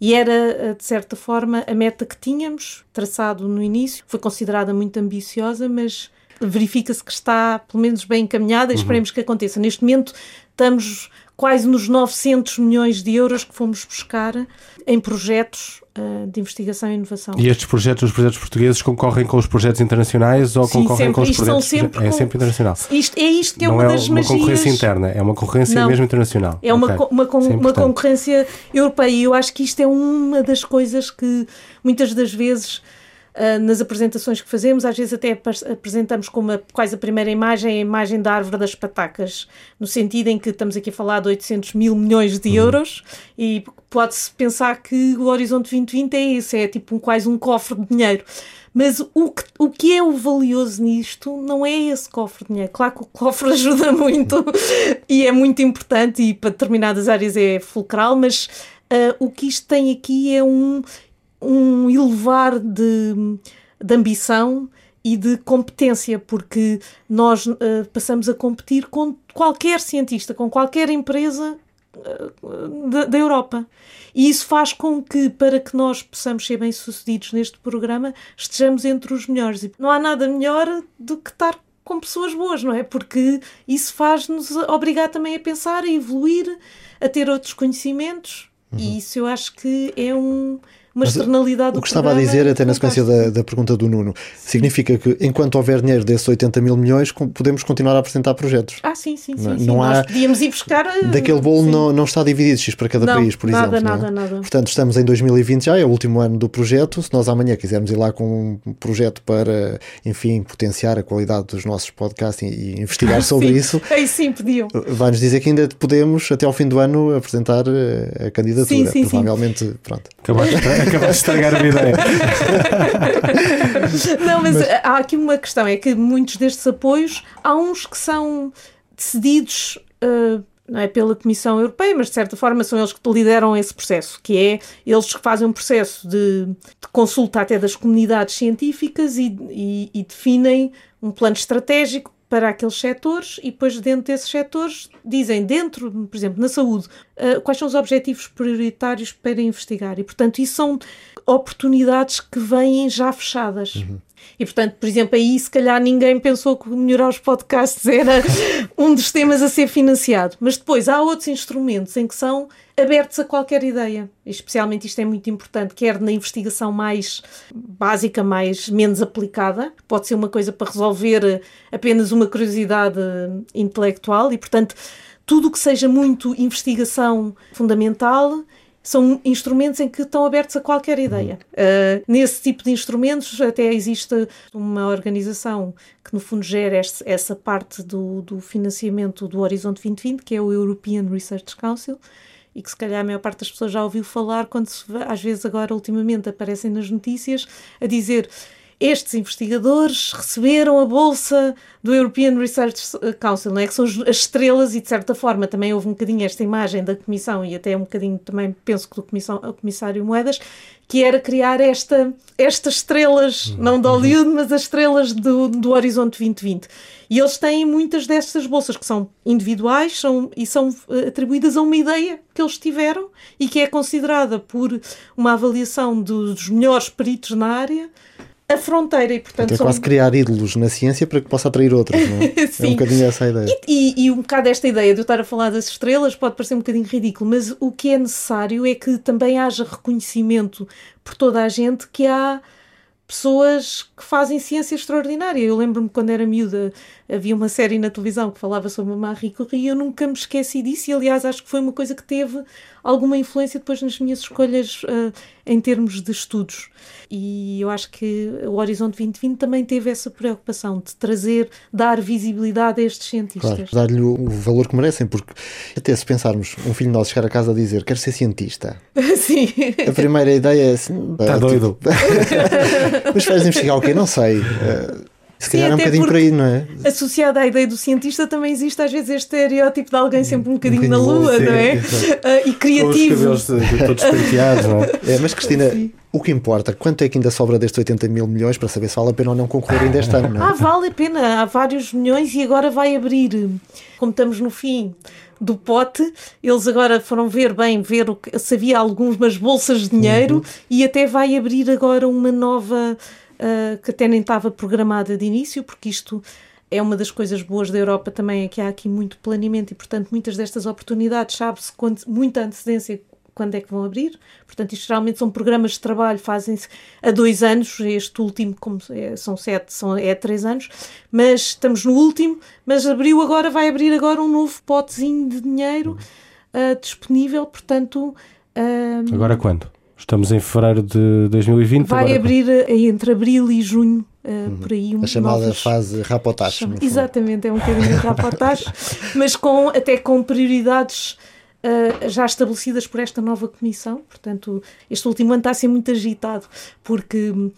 E era, eh, de certa forma, a meta que tínhamos traçado no início. Foi considerada muito ambiciosa, mas verifica-se que está, pelo menos, bem encaminhada e uhum. esperemos que aconteça. Neste momento, estamos quase nos 900 milhões de euros que fomos buscar em projetos de investigação e inovação. E estes projetos, os projetos portugueses, concorrem com os projetos internacionais ou Sim, concorrem sempre. com os isto projetos... Sempre é com... sempre internacional. Isto, é isto que é Não uma é das uma magias... concorrência interna, é uma concorrência Não, mesmo internacional. É uma, okay. uma, uma, é uma concorrência europeia e eu acho que isto é uma das coisas que muitas das vezes uh, nas apresentações que fazemos, às vezes até apresentamos como a, quase a primeira imagem, a imagem da árvore das patacas, no sentido em que estamos aqui a falar de 800 mil milhões de uhum. euros e pode-se pensar que o Horizonte 2020 é esse, é tipo um, quase um cofre de dinheiro. Mas o que, o que é o valioso nisto não é esse cofre de dinheiro. Claro que o cofre ajuda muito e é muito importante e para determinadas áreas é fulcral, mas uh, o que isto tem aqui é um, um elevar de, de ambição e de competência, porque nós uh, passamos a competir com qualquer cientista, com qualquer empresa uh, da, da, Europa. E isso faz com que, para que nós possamos ser bem-sucedidos neste programa, estejamos entre os melhores. E não há nada melhor do que estar com pessoas boas, não é? Porque isso faz-nos obrigar também a pensar, a evoluir, a ter outros conhecimentos. Uhum. E isso eu acho que é um uma externalidade O que estava a dizer, até na sequência da, da, pergunta do Nuno, sim. significa que enquanto houver dinheiro desses 80 mil milhões, podemos continuar a apresentar projetos. Ah, sim, sim, não, sim. não há, Nós podíamos ir buscar. Eh, daquele bolo não, não está dividido X para cada não, país, por nada, exemplo. Nada, nada, nada. Portanto, estamos em 2020 já, é o último ano do projeto. Se nós amanhã quisermos ir lá com um projeto para, enfim, potenciar a qualidade dos nossos podcasts e, investigar sobre sim. isso. Aí sim, pediam. Vai-nos dizer que ainda podemos, até ao fim do ano, apresentar eh, a candidatura. Sim, sim, Provavelmente, sim. pronto. Acabaste, acabaste de estragar a ideia. Não, mas, mas, há aqui uma questão: é que muitos destes apoios, há uns que são decididos. Uh, não é pela Comissão Europeia, mas de certa forma são eles que lideram esse processo, que é eles que fazem um processo de, de consulta até das comunidades científicas e, e, e definem um plano estratégico para aqueles setores e depois dentro desses setores dizem dentro, por exemplo, na saúde, uh, quais são os objetivos prioritários para investigar e portanto isso são oportunidades que vêm já fechadas. Uhum. E, portanto, por exemplo, aí se calhar ninguém pensou que melhorar os podcasts era um dos temas a ser financiado. Mas depois há outros instrumentos em que são abertos a qualquer ideia. Especialmente isto é muito importante, quer na investigação mais básica, mais menos aplicada. Pode ser uma coisa para resolver apenas uma curiosidade intelectual e, portanto, tudo o que seja muito investigação fundamental são instrumentos em que estão abertos a qualquer ideia. Uh, nesse tipo de instrumentos, até existe uma organização que, no fundo, gera este, essa parte do, do, financiamento do Horizonte 2020, que é o European Research Council, e que, se calhar, a maior parte das pessoas já ouviu falar quando, se, às vezes, agora, ultimamente, aparecem nas notícias a dizer estes investigadores receberam a bolsa do European Research Council, não é? que são as estrelas, e de certa forma também houve um bocadinho esta imagem da Comissão, e até um bocadinho também penso que do comissão, Comissário Moedas, que era criar esta, estas estrelas, uhum. não de Hollywood, mas as estrelas do, do Horizonte 2020. E eles têm muitas destas bolsas que são individuais são, e são eh, atribuídas a uma ideia que eles tiveram e que é considerada por uma avaliação dos melhores peritos na área a fronteira e portanto é são... quase criar ídolos na ciência para que possa atrair outros não é? é um bocadinho essa a ideia e, e, e, um bocado esta ideia de eu estar a falar das estrelas pode parecer um bocadinho ridículo mas o que é necessário é que também haja reconhecimento por toda a gente que há pessoas que fazem ciência extraordinária. Eu lembro-me quando era miúda, havia uma série na televisão que falava sobre a Marie Curie e eu nunca me esqueci disso e aliás acho que foi uma coisa que teve alguma influência depois nas minhas escolhas uh, em termos de estudos. E eu acho que o Horizonte 2020 também teve essa preocupação de trazer, dar visibilidade a estes cientistas. Claro, dar-lhe o valor que merecem, porque até se pensarmos um filho nosso chegar a casa a dizer quero ser cientista. Sim. A primeira ideia é assim. Está doido. Tipo, mas vais investigar o quê? Não sei. Uh, se calhar é um bocadinho por aí, não é? Associado à ideia do cientista também existe às vezes este estereótipo de alguém sempre um bocadinho, um na lua, sim, não é? Uh, e criativo. Com os cabelos todos penteados, não é? é? Mas Cristina, sim. o que importa, quanto é que ainda sobra destes 80 mil milhões para saber se vale a pena ou não concorrer ainda este ano, não é? Ah, vale a pena, há vários milhões e agora vai abrir, como estamos no fim do pote, eles agora foram ver bem, ver o que, se havia algumas bolsas de dinheiro uhum. e até vai abrir agora uma nova uh, que até nem estava programada de início, porque isto é uma das coisas boas da Europa também, é que há aqui muito planeamento e, portanto, muitas destas oportunidades sabe-se com muita antecedência quando é que vão abrir. Portanto, isto geralmente são programas de trabalho, fazem-se há dois anos, este último, como é, são sete, são, é três anos, mas estamos no último, mas abriu agora, vai abrir agora um novo potezinho de dinheiro uh, disponível, portanto... Uh, agora quando? Estamos em fevereiro de 2020. Vai agora... abrir eh, entre abril e junho, uh, uhum. por aí. Um, a chamada novos... fase rapotage. Exatamente, é um bocadinho rapotage, mas com, até com prioridades uh, já estabelecidas por esta nova comissão. Portanto, este último ano está a ser muito agitado, porque hum,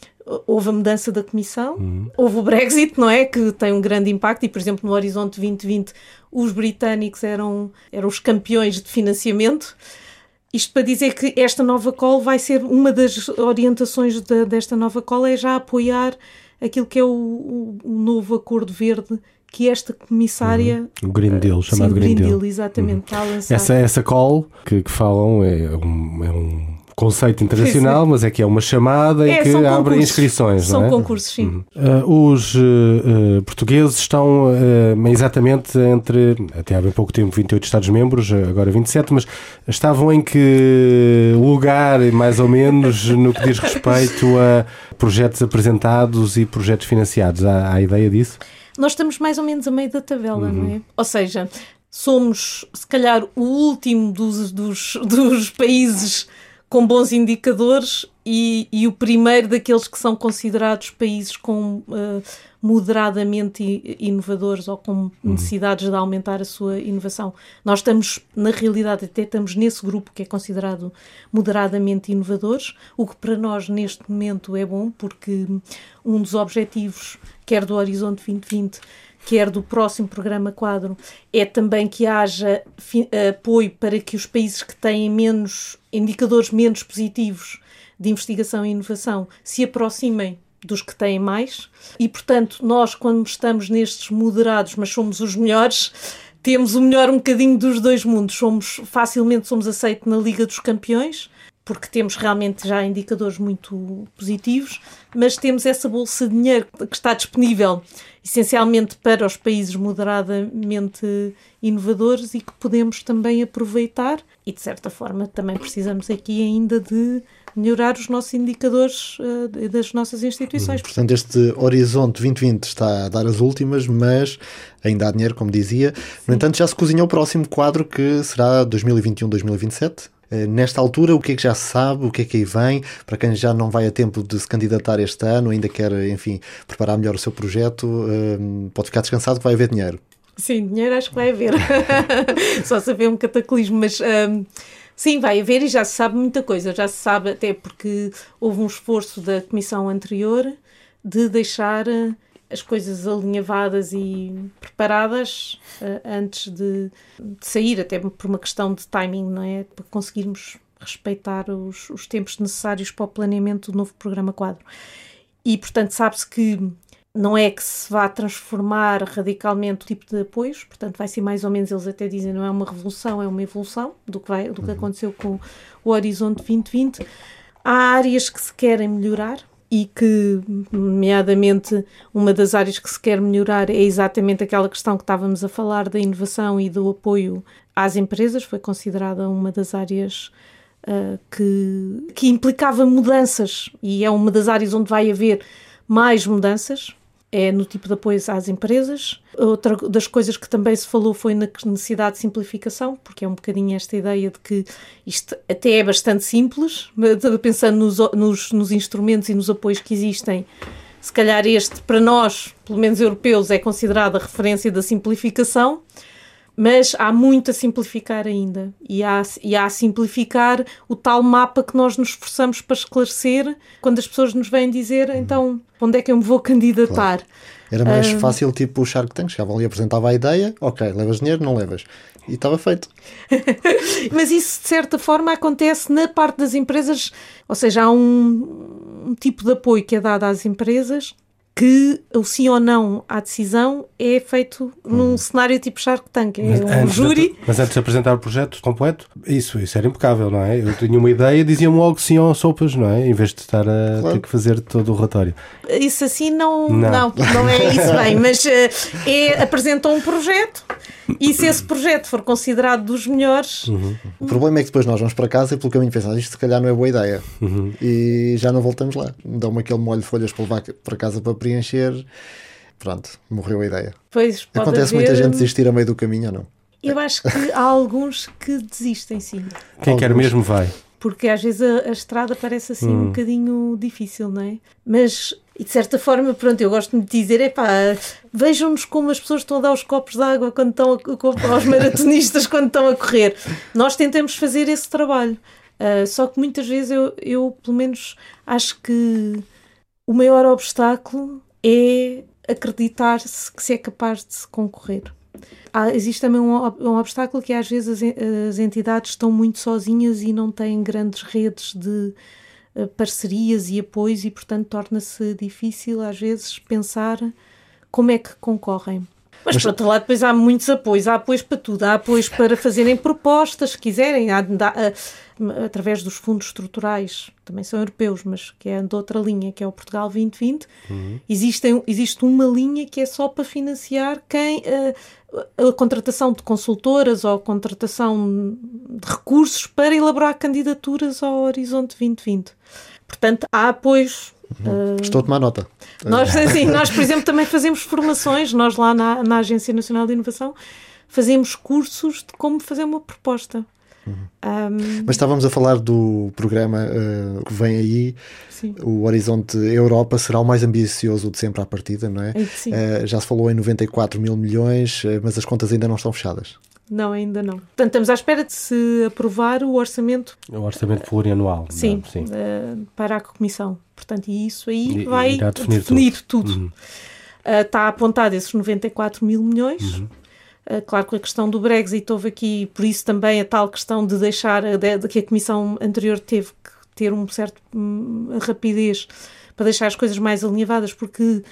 houve a mudança da comissão, uhum. houve o Brexit, não é? Que tem um grande impacto, e por exemplo, no Horizonte 2020, os britânicos eram, eram os campeões de financiamento. Isto para dizer que esta nova call vai ser uma das orientações de, desta nova call é já apoiar aquilo que é o, o, o novo acordo verde que esta comissária. Uhum. O Green Deal, chamado sim, Green, Green Deal. Deal exatamente, uhum. Essa, essa call que, que falam é um, é um conceito internacional, mas é que é uma chamada é, em que abrem inscrições. São é? concursos, sim. Uhum. Uh, os uh, portugueses estão uh, exatamente entre, até há bem pouco tempo, 28 Estados-membros, agora 27, mas estavam em que lugar, mais ou menos, no que diz respeito a projetos apresentados e projetos financiados? Há, há ideia disso? Nós estamos mais ou menos a meio da tabela, uhum. não é? Ou seja, somos, se calhar, o último dos, dos, dos países com bons indicadores e, e, o primeiro daqueles que são considerados países com uh, moderadamente inovadores ou com uhum. necessidades de aumentar a sua inovação. Nós estamos, na realidade, até estamos nesse grupo que é considerado moderadamente inovadores, o que para nós neste momento é bom, porque um dos objetivos, quer do Horizonte 2020, quer do próximo programa quadro, é também que haja apoio para que os países que têm menos indicadores menos positivos de investigação e inovação se aproximem dos que têm mais. E, portanto, nós, quando estamos nestes moderados, mas somos os melhores, temos o melhor um bocadinho dos dois mundos. Somos facilmente somos aceitos na Liga dos Campeões, porque temos realmente já indicadores muito positivos, mas temos essa bolsa de dinheiro que está disponível essencialmente para os países moderadamente inovadores e que podemos também aproveitar e de certa forma também precisamos aqui ainda de melhorar os nossos indicadores uh, das nossas instituições. Portanto, este horizonte 2020 está a dar as últimas, mas ainda há dinheiro, como dizia. No entanto, já se cozinha o próximo quadro que será 2021-2027. Eh, nesta altura, o que é que já se sabe, o que é que aí vem, para quem já não vai a tempo de se candidatar este ano, ainda quer, enfim, preparar melhor o seu projeto, eh, pode ficar descansado que vai haver dinheiro. Sim, dinheiro acho que vai haver. Só se haver um cataclismo, mas. Um, ehm, sim, vai haver e já se sabe muita coisa. Já se sabe, até porque houve um esforço da comissão anterior de deixar eh, as coisas alinhavadas e preparadas uh, antes de, de, sair, até por uma questão de timing, não é? Para conseguirmos respeitar os, os tempos necessários para o planeamento do novo programa quadro. E, portanto, sabe-se que não é que se vá transformar radicalmente o tipo de apoios, portanto vai ser mais ou menos, eles até dizem, não é uma revolução, é uma evolução do que, vai, do que uhum. aconteceu com o Horizonte 2020. Há áreas que se querem melhorar e que, nomeadamente, uma das áreas que se quer melhorar é exatamente aquela questão que estávamos a falar da inovação e do apoio às empresas, foi considerada uma das áreas uh, que, que implicava mudanças e é uma das áreas onde vai haver mais mudanças é no tipo de apoio às empresas. Outra das coisas que também se falou foi na necessidade de simplificação, porque é um bocadinho esta ideia de que isto até é bastante simples, pensando nos, nos, nos instrumentos e nos apoios que existem. Se calhar este, para nós, pelo menos europeus, é considerado a referência da simplificação, mas há muito a simplificar ainda. E há, e há a simplificar o tal mapa que nós nos esforçamos para esclarecer quando as pessoas nos vêm dizer, uhum. então, onde é que eu me vou candidatar? Claro. Era mais uh... fácil, tipo o Shark Tank, chegava ali e apresentava a ideia, ok, levas dinheiro, não levas. E estava feito. Mas isso, de certa forma, acontece na parte das empresas, ou seja, há um, um tipo de apoio que é dado às empresas que o sim ou não à decisão é feito num hum. cenário tipo Shark Tank, é um antes júri. De, mas antes de apresentar o projeto completo, isso, isso era impecável, não é? Eu tinha uma ideia, diziam-me logo sim ou sopas, não é? Em vez de estar a claro. ter que fazer todo o relatório. Isso assim não, não, não, não é isso bem, mas uh, é, apresentam um projeto e se esse projeto for considerado dos melhores. Uhum. O problema é que depois nós vamos para casa e pelo caminho pensamos isto se calhar não é boa ideia uhum. e já não voltamos lá. Dão-me aquele molho de folhas para levar para casa para preencher. Pronto, morreu a ideia. Pois, Acontece haver... muita gente desistir a meio do caminho ou não? Eu acho que há alguns que desistem, sim. Quem alguns. quer mesmo vai. Porque às vezes a, a estrada parece assim hum. um bocadinho difícil, não é? Mas e de certa forma, pronto, eu gosto de dizer, é pá, vejam-nos como as pessoas estão a dar os copos de água quando estão a, aos maratonistas quando estão a correr. Nós tentamos fazer esse trabalho. Uh, só que muitas vezes eu, eu, pelo menos, acho que o maior obstáculo é acreditar-se que se é capaz de se concorrer. Há, existe também um, um, obstáculo que às vezes as, as entidades estão muito sozinhas e não têm grandes redes de uh, parcerias e apoios e, portanto, torna-se difícil às vezes pensar como é que concorrem. Mas, Mas por outro lado, depois há muitos apoios. Há apoios para tudo. Há apoios para fazerem propostas, se quiserem, há, há, através dos fundos estruturais, também são europeus, mas que é de outra linha, que é o Portugal 2020. Uhum. Existem, existe uma linha que é só para financiar quem. A, a contratação de consultoras ou a contratação de recursos para elaborar candidaturas ao Horizonte 2020. Portanto, há apoios Uhum. Estou a tomar nota. Nós, assim, nós, por exemplo, também fazemos formações, nós lá na, na Agência Nacional de Inovação fazemos cursos de como fazer uma proposta. Uhum. Um... Mas estávamos a falar do programa uh, que vem aí, sim. o Horizonte Europa será o mais ambicioso de sempre à partida, não é? é uh, já se falou em 94 mil milhões, uh, mas as contas ainda não estão fechadas. Não, ainda não. Portanto, estamos à espera de se aprovar o orçamento. O orçamento plurianual. Sim, não, sim. Uh, para a Comissão. Portanto, e isso aí vai definir, definir, tudo. tudo. Uhum. Uh, está apontado esses 94 mil milhões. Uhum. Uh, claro que a questão do Brexit houve aqui, por isso também a tal questão de deixar, de, de que a Comissão anterior teve que ter um certo um, rapidez para deixar as coisas mais alinhavadas, porque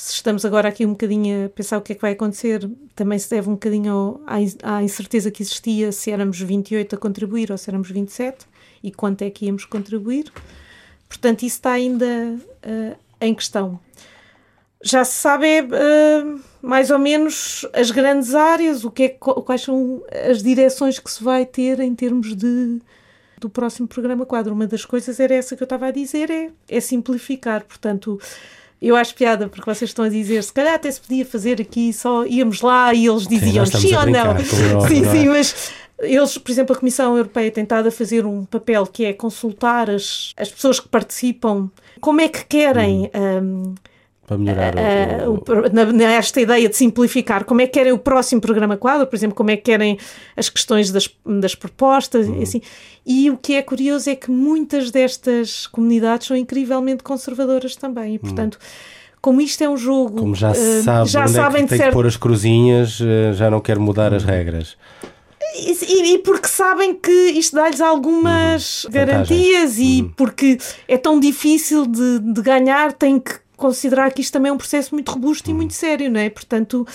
se estamos agora aqui um bocadinho a pensar o que é que vai acontecer, também se deve um bocadinho à incerteza que existia se éramos 28 a contribuir ou se éramos 27 e quanto é que íamos contribuir. Portanto, isso está ainda uh, em questão. Já se sabe uh, mais ou menos as grandes áreas, o que é, quais são as direções que se vai ter em termos de, do próximo programa quadro. Uma das coisas era essa que eu estava a dizer, é, é simplificar. Portanto, eu acho piada porque vocês estão a dizer, se calhar até se podia fazer aqui, só íamos lá e eles diziam sim, sim ou não. sim, sim, mas eles, por exemplo, a Comissão Europeia tem estado a fazer um papel que é consultar as, as pessoas que participam, como é que querem. Hum. Um, para melhorar uh, o, o... nesta ideia de simplificar como é que querem o próximo programa quadro, por exemplo, como é que querem as questões das, das propostas uhum. assim. e o que é curioso é que muitas destas comunidades são incrivelmente conservadoras também e, portanto, uhum como isto é um jogo. Como já, uh, sabe já sabem é que tem certo... que pôr as cruzinhas, já não quer mudar as regras. E, e, porque sabem que isto dá-lhes algumas uhum. garantias e uhum. porque é tão difícil de, de ganhar, tem que considerar que isto também é um processo muito robusto e muito sério, não é? Portanto,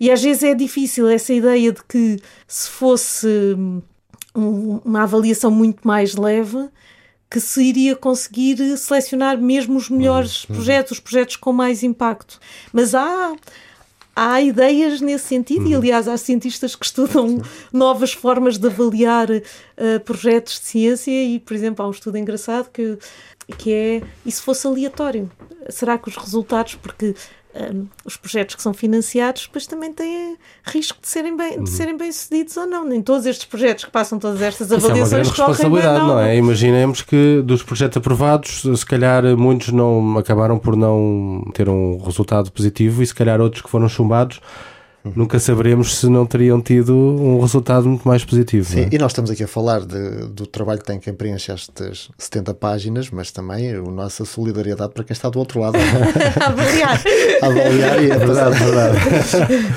e às vezes é difícil essa ideia de que se fosse um, uma avaliação muito mais leve, que se iria conseguir selecionar mesmo os melhores uhum. projetos, os projetos com mais impacto. Mas há há ideias nesse sentido, e uhum. aliás, há cientistas que estudam novas formas de avaliar uh, projetos de ciência, e, por exemplo, há um estudo engraçado que, que é e se fosse aleatório? Será que os resultados, porque um, os projetos que são financiados depois também têm risco de serem bem, de uhum. serem bem sucedidos ou não. Nem todos estes projetos que passam todas estas avaliações Isso é uma responsabilidade, bem, não. não é? Imaginemos que dos projetos aprovados, se calhar muitos não acabaram por não ter um resultado positivo e se calhar outros que foram chumbados nunca saberemos se não teriam tido um resultado muito mais positivo. Sim, é? e nós estamos aqui a falar de, do trabalho que tem quem preenche estas 70 páginas, mas também a nossa solidariedade para quem está do outro lado. a avaliar. a avaliar e a verdade, verdade.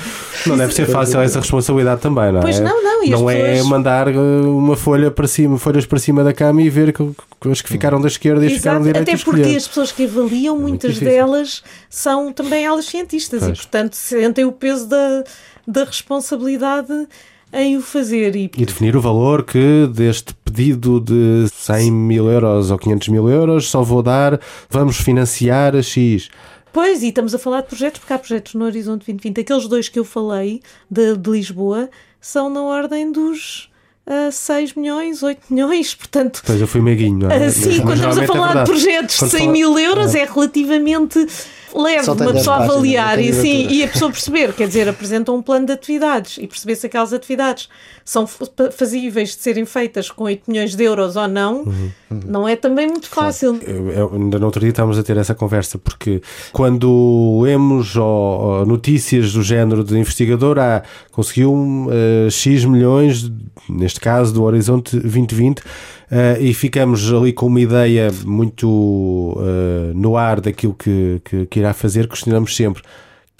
Não deve ser fácil essa responsabilidade também, não é? Pois não, não. E não é pessoas... mandar uh, uma folha para cima, folhas para cima da cama e ver que, que as que ficaram da esquerda e as que ficaram da direita. Até porque as pessoas que avaliam, muitas delas são também elas cientistas pois. e, portanto, sentem o peso da da responsabilidade em o fazer. E... e... definir o valor que deste pedido de 100 mil euros ou 500 mil euros só vou dar, vamos financiar a X. Pois, e estamos a falar de projetos, porque há projetos no Horizonte 2020. Aqueles dois que eu falei, de, de Lisboa, são na ordem dos uh, 6 milhões, 8 milhões, portanto... Pois, eu fui meiguinho, não é? Uh, sim, quando estamos a é falar é de projetos de 100 fala... mil euros, é, é relativamente leve uma pessoa a avaliar e, sim, e a pessoa perceber, quer dizer, apresentam um plano de atividades e perceber se aquelas atividades são fazíveis de serem feitas com 8 milhões de euros ou não, uhum, uhum. não é também muito fácil. Eu, eu, ainda no outro dia estávamos a ter essa conversa, porque quando lemos ou, notícias do género de investigador, ah, conseguiu uh, X milhões, neste caso do Horizonte 2020, Uh, e ficamos ali com uma ideia muito uh, no ar daquilo que, que, que, irá fazer, questionamos sempre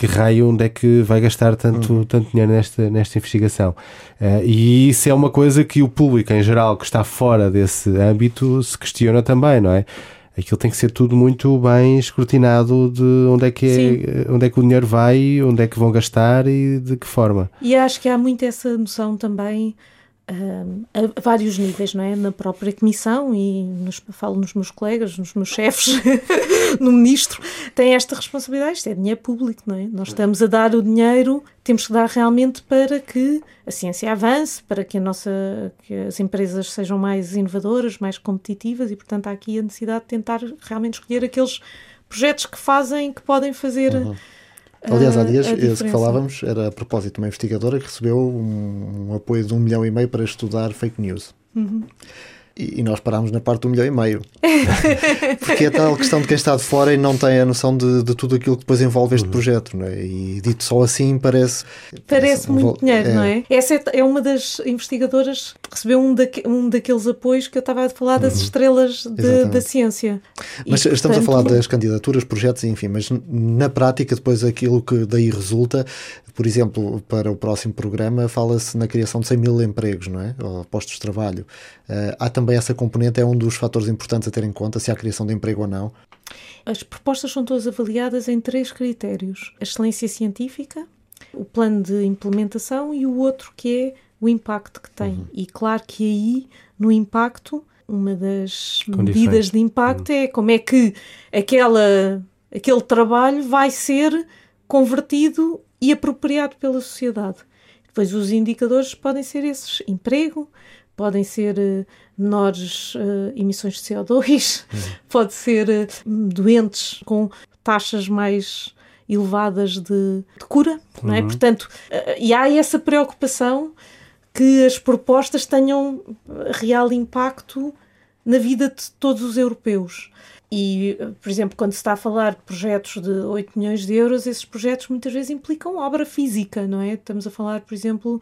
que raio onde é que vai gastar tanto, uhum. tanto dinheiro nesta, nesta investigação. Uh, e isso é uma coisa que o público em geral que está fora desse âmbito se questiona também, não é? Aquilo tem que ser tudo muito bem escrutinado de onde é que, é, onde é que o dinheiro vai, onde é que vão gastar e de que forma. E acho que há muito essa noção também a vários níveis, não é? Na própria comissão e nos, falo nos meus colegas, nos meus chefes, no ministro, tem esta responsabilidade. Isto é dinheiro público, não é? Nós estamos a dar o dinheiro, temos que dar realmente para que a ciência avance, para que, a nossa, que as empresas sejam mais inovadoras, mais competitivas e, portanto, há aqui a necessidade de tentar realmente escolher aqueles projetos que fazem, que podem fazer. Uhum Aliás, há dias, esse que falávamos era a propósito de uma investigadora que recebeu um, um apoio de um milhão e meio para estudar fake news. Uhum. E, e, nós parámos na parte do milhão e meio. Porque é tal questão de quem está de fora e não tem a noção de, de tudo aquilo que depois envolve este uhum. projeto, não é? E dito só assim parece. Parece, parece muito dinheiro, é. não é? Essa é, é, uma das investigadoras que recebeu um, daque, um daqueles apoios que eu estava a falar das uhum. estrelas de, da ciência. Mas e, estamos portanto, a falar das candidaturas, projetos, enfim, mas na prática, depois aquilo que daí resulta, por exemplo, para o próximo programa, fala-se na criação de 100 mil empregos, não é? Ou postos de trabalho. Uh, há também essa componente, é um dos fatores importantes a ter em conta, se há criação de emprego ou não. As propostas são todas avaliadas em três critérios: a excelência científica, o plano de implementação e o outro que é o impacto que tem. Uhum. E claro que aí, no impacto, uma das medidas de impacto uhum. é como é que aquela, aquele trabalho vai ser convertido e apropriado pela sociedade. Depois, os indicadores podem ser esses: emprego, podem ser uh, menores uh, emissões de CO2, uhum. pode ser uh, doentes com taxas mais elevadas de, de cura, uhum. não é? Uhum. Portanto, e há essa preocupação que as propostas tenham real impacto na vida de todos os europeus. E, por exemplo, quando se está a falar de projetos de 8 milhões de euros, esses projetos muitas vezes implicam obra física, não é? Estamos a falar, por exemplo,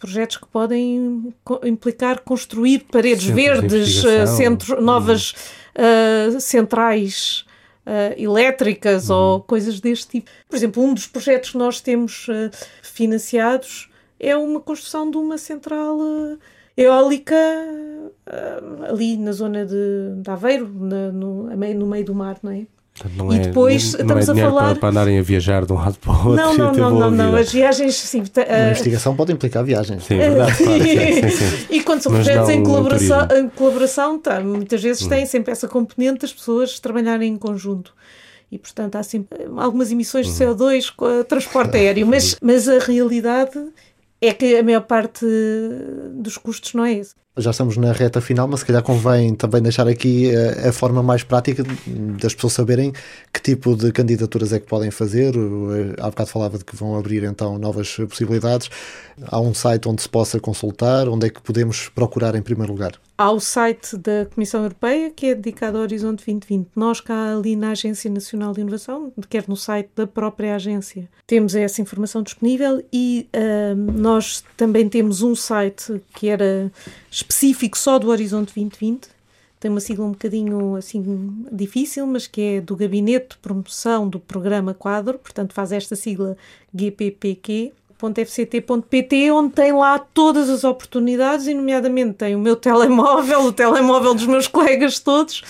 projetos que podem implicar construir paredes Centros verdes, uh, centro, novas uh, centrais uh, elétricas uhum. ou coisas deste tipo. Por exemplo, um dos projetos que nós temos uh, financiados é uma construção de uma central eólica ali na zona de, de Aveiro, na, no, no meio do mar, não é? Não e é, depois não, estamos é a falar. Para, para, andarem a viajar de um lado para o outro. Não, não, não, não, não, As viagens, sim. A investigação pode implicar viagens. Sim, é verdade. claro, sim, sim, E quando são projetos em colaboração, em colaboração tá, muitas vezes hum. tem sempre essa componente das pessoas trabalharem em conjunto e portanto há sempre algumas emissões de hum. CO2 com o transporte aéreo, mas, mas a realidade é que a maior parte dos custos não é esse já estamos na reta final, mas se calhar convém também deixar aqui a, eh, a, forma mais prática das pessoas saberem que tipo de candidaturas é que podem fazer. Eh, há bocado falava de que vão abrir então novas possibilidades. Há um site onde se possa consultar, onde é que podemos procurar em primeiro lugar? Há o site da Comissão Europeia, que é dedicado ao Horizonte 2020. Nós cá ali na Agência Nacional de Inovação, quer no site da própria agência, temos essa informação disponível e uh, nós também temos um site que era específico só do Horizonte 2020. Tem uma sigla um bocadinho assim difícil, mas que é do Gabinete de Promoção do Programa Quadro, portanto faz esta sigla GPPQ fct.pt, onde tem lá todas as oportunidades, e nomeadamente tem o meu telemóvel, o telemóvel dos meus colegas todos,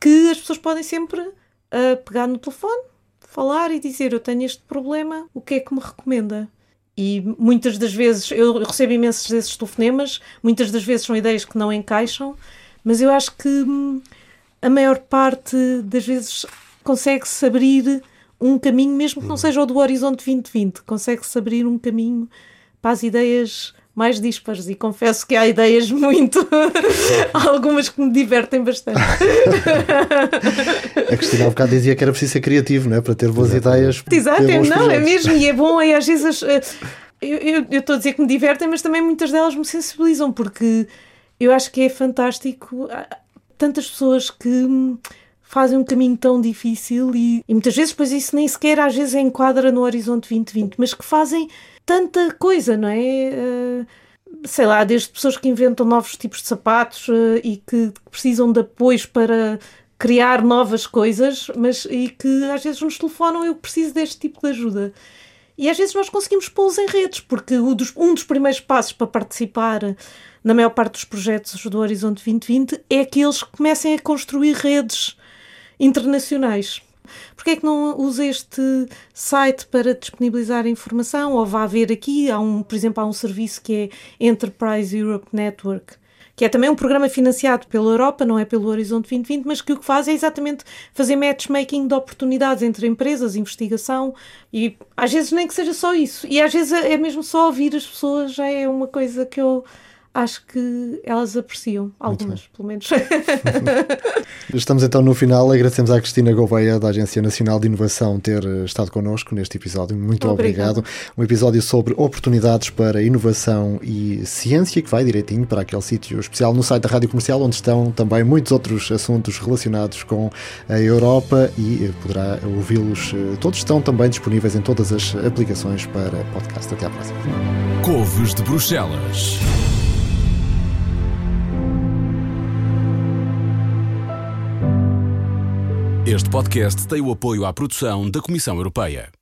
que as pessoas podem sempre uh, pegar no telefone, falar e dizer: Eu tenho este problema, o que é que me recomenda? E muitas das vezes, eu recebo imensos desses telefonemas, muitas das vezes são ideias que não encaixam, mas eu acho que hum, a maior parte das vezes consegue-se abrir um caminho, mesmo que não seja o do Horizonte 2020, consegue-se abrir um caminho para as ideias mais dispares e confesso que há ideias muito algumas que me divertem bastante a Cristina há bocado dizia que era preciso ser criativo não é? para ter boas ideias exato, é, não, projetos. é mesmo e é bom e às vezes eh, eu estou a dizer que me divertem mas também muitas delas me sensibilizam porque eu acho que é fantástico tantas pessoas que fazem um caminho tão difícil e, e muitas vezes pois isso nem sequer às vezes enquadra no horizonte 2020 mas que fazem tanta coisa, não é? Uh, sei lá, desde pessoas que inventam novos tipos de sapatos uh, e que precisam de apoios para criar novas coisas, mas e que às vezes nos telefonam eu preciso deste tipo de ajuda. E às vezes nós conseguimos pô-los em redes, porque dos, um dos primeiros passos para participar na maior parte dos projetos do Horizonte 2020 é que eles comecem a construir redes internacionais. Porquê é que não usa este site para disponibilizar informação? Ou vá ver aqui, há um, por exemplo, há um serviço que é Enterprise Europe Network, que é também um programa financiado pela Europa, não é pelo Horizonte 2020, mas que o que faz é exatamente fazer matchmaking de oportunidades entre empresas, investigação, e às vezes nem que seja só isso. E às vezes é mesmo só ouvir as pessoas, já é uma coisa que eu acho que elas apreciam, algumas, pelo menos. Estamos então no final. Agradecemos à Cristina Gouveia, da Agência Nacional de Inovação, ter eh, estado connosco neste episódio. Muito obrigado. obrigado. Um episódio sobre oportunidades para inovação e ciência, que vai direitinho para aquele sítio especial no site da Rádio Comercial, onde estão também muitos outros assuntos relacionados com a Europa e eh, poderá ouvi-los. Eh, todos estão também disponíveis em todas as aplicações para podcast. Até à próxima. Couves de Bruxelas. Este podcast tem o apoio à produção da Comissão Europeia.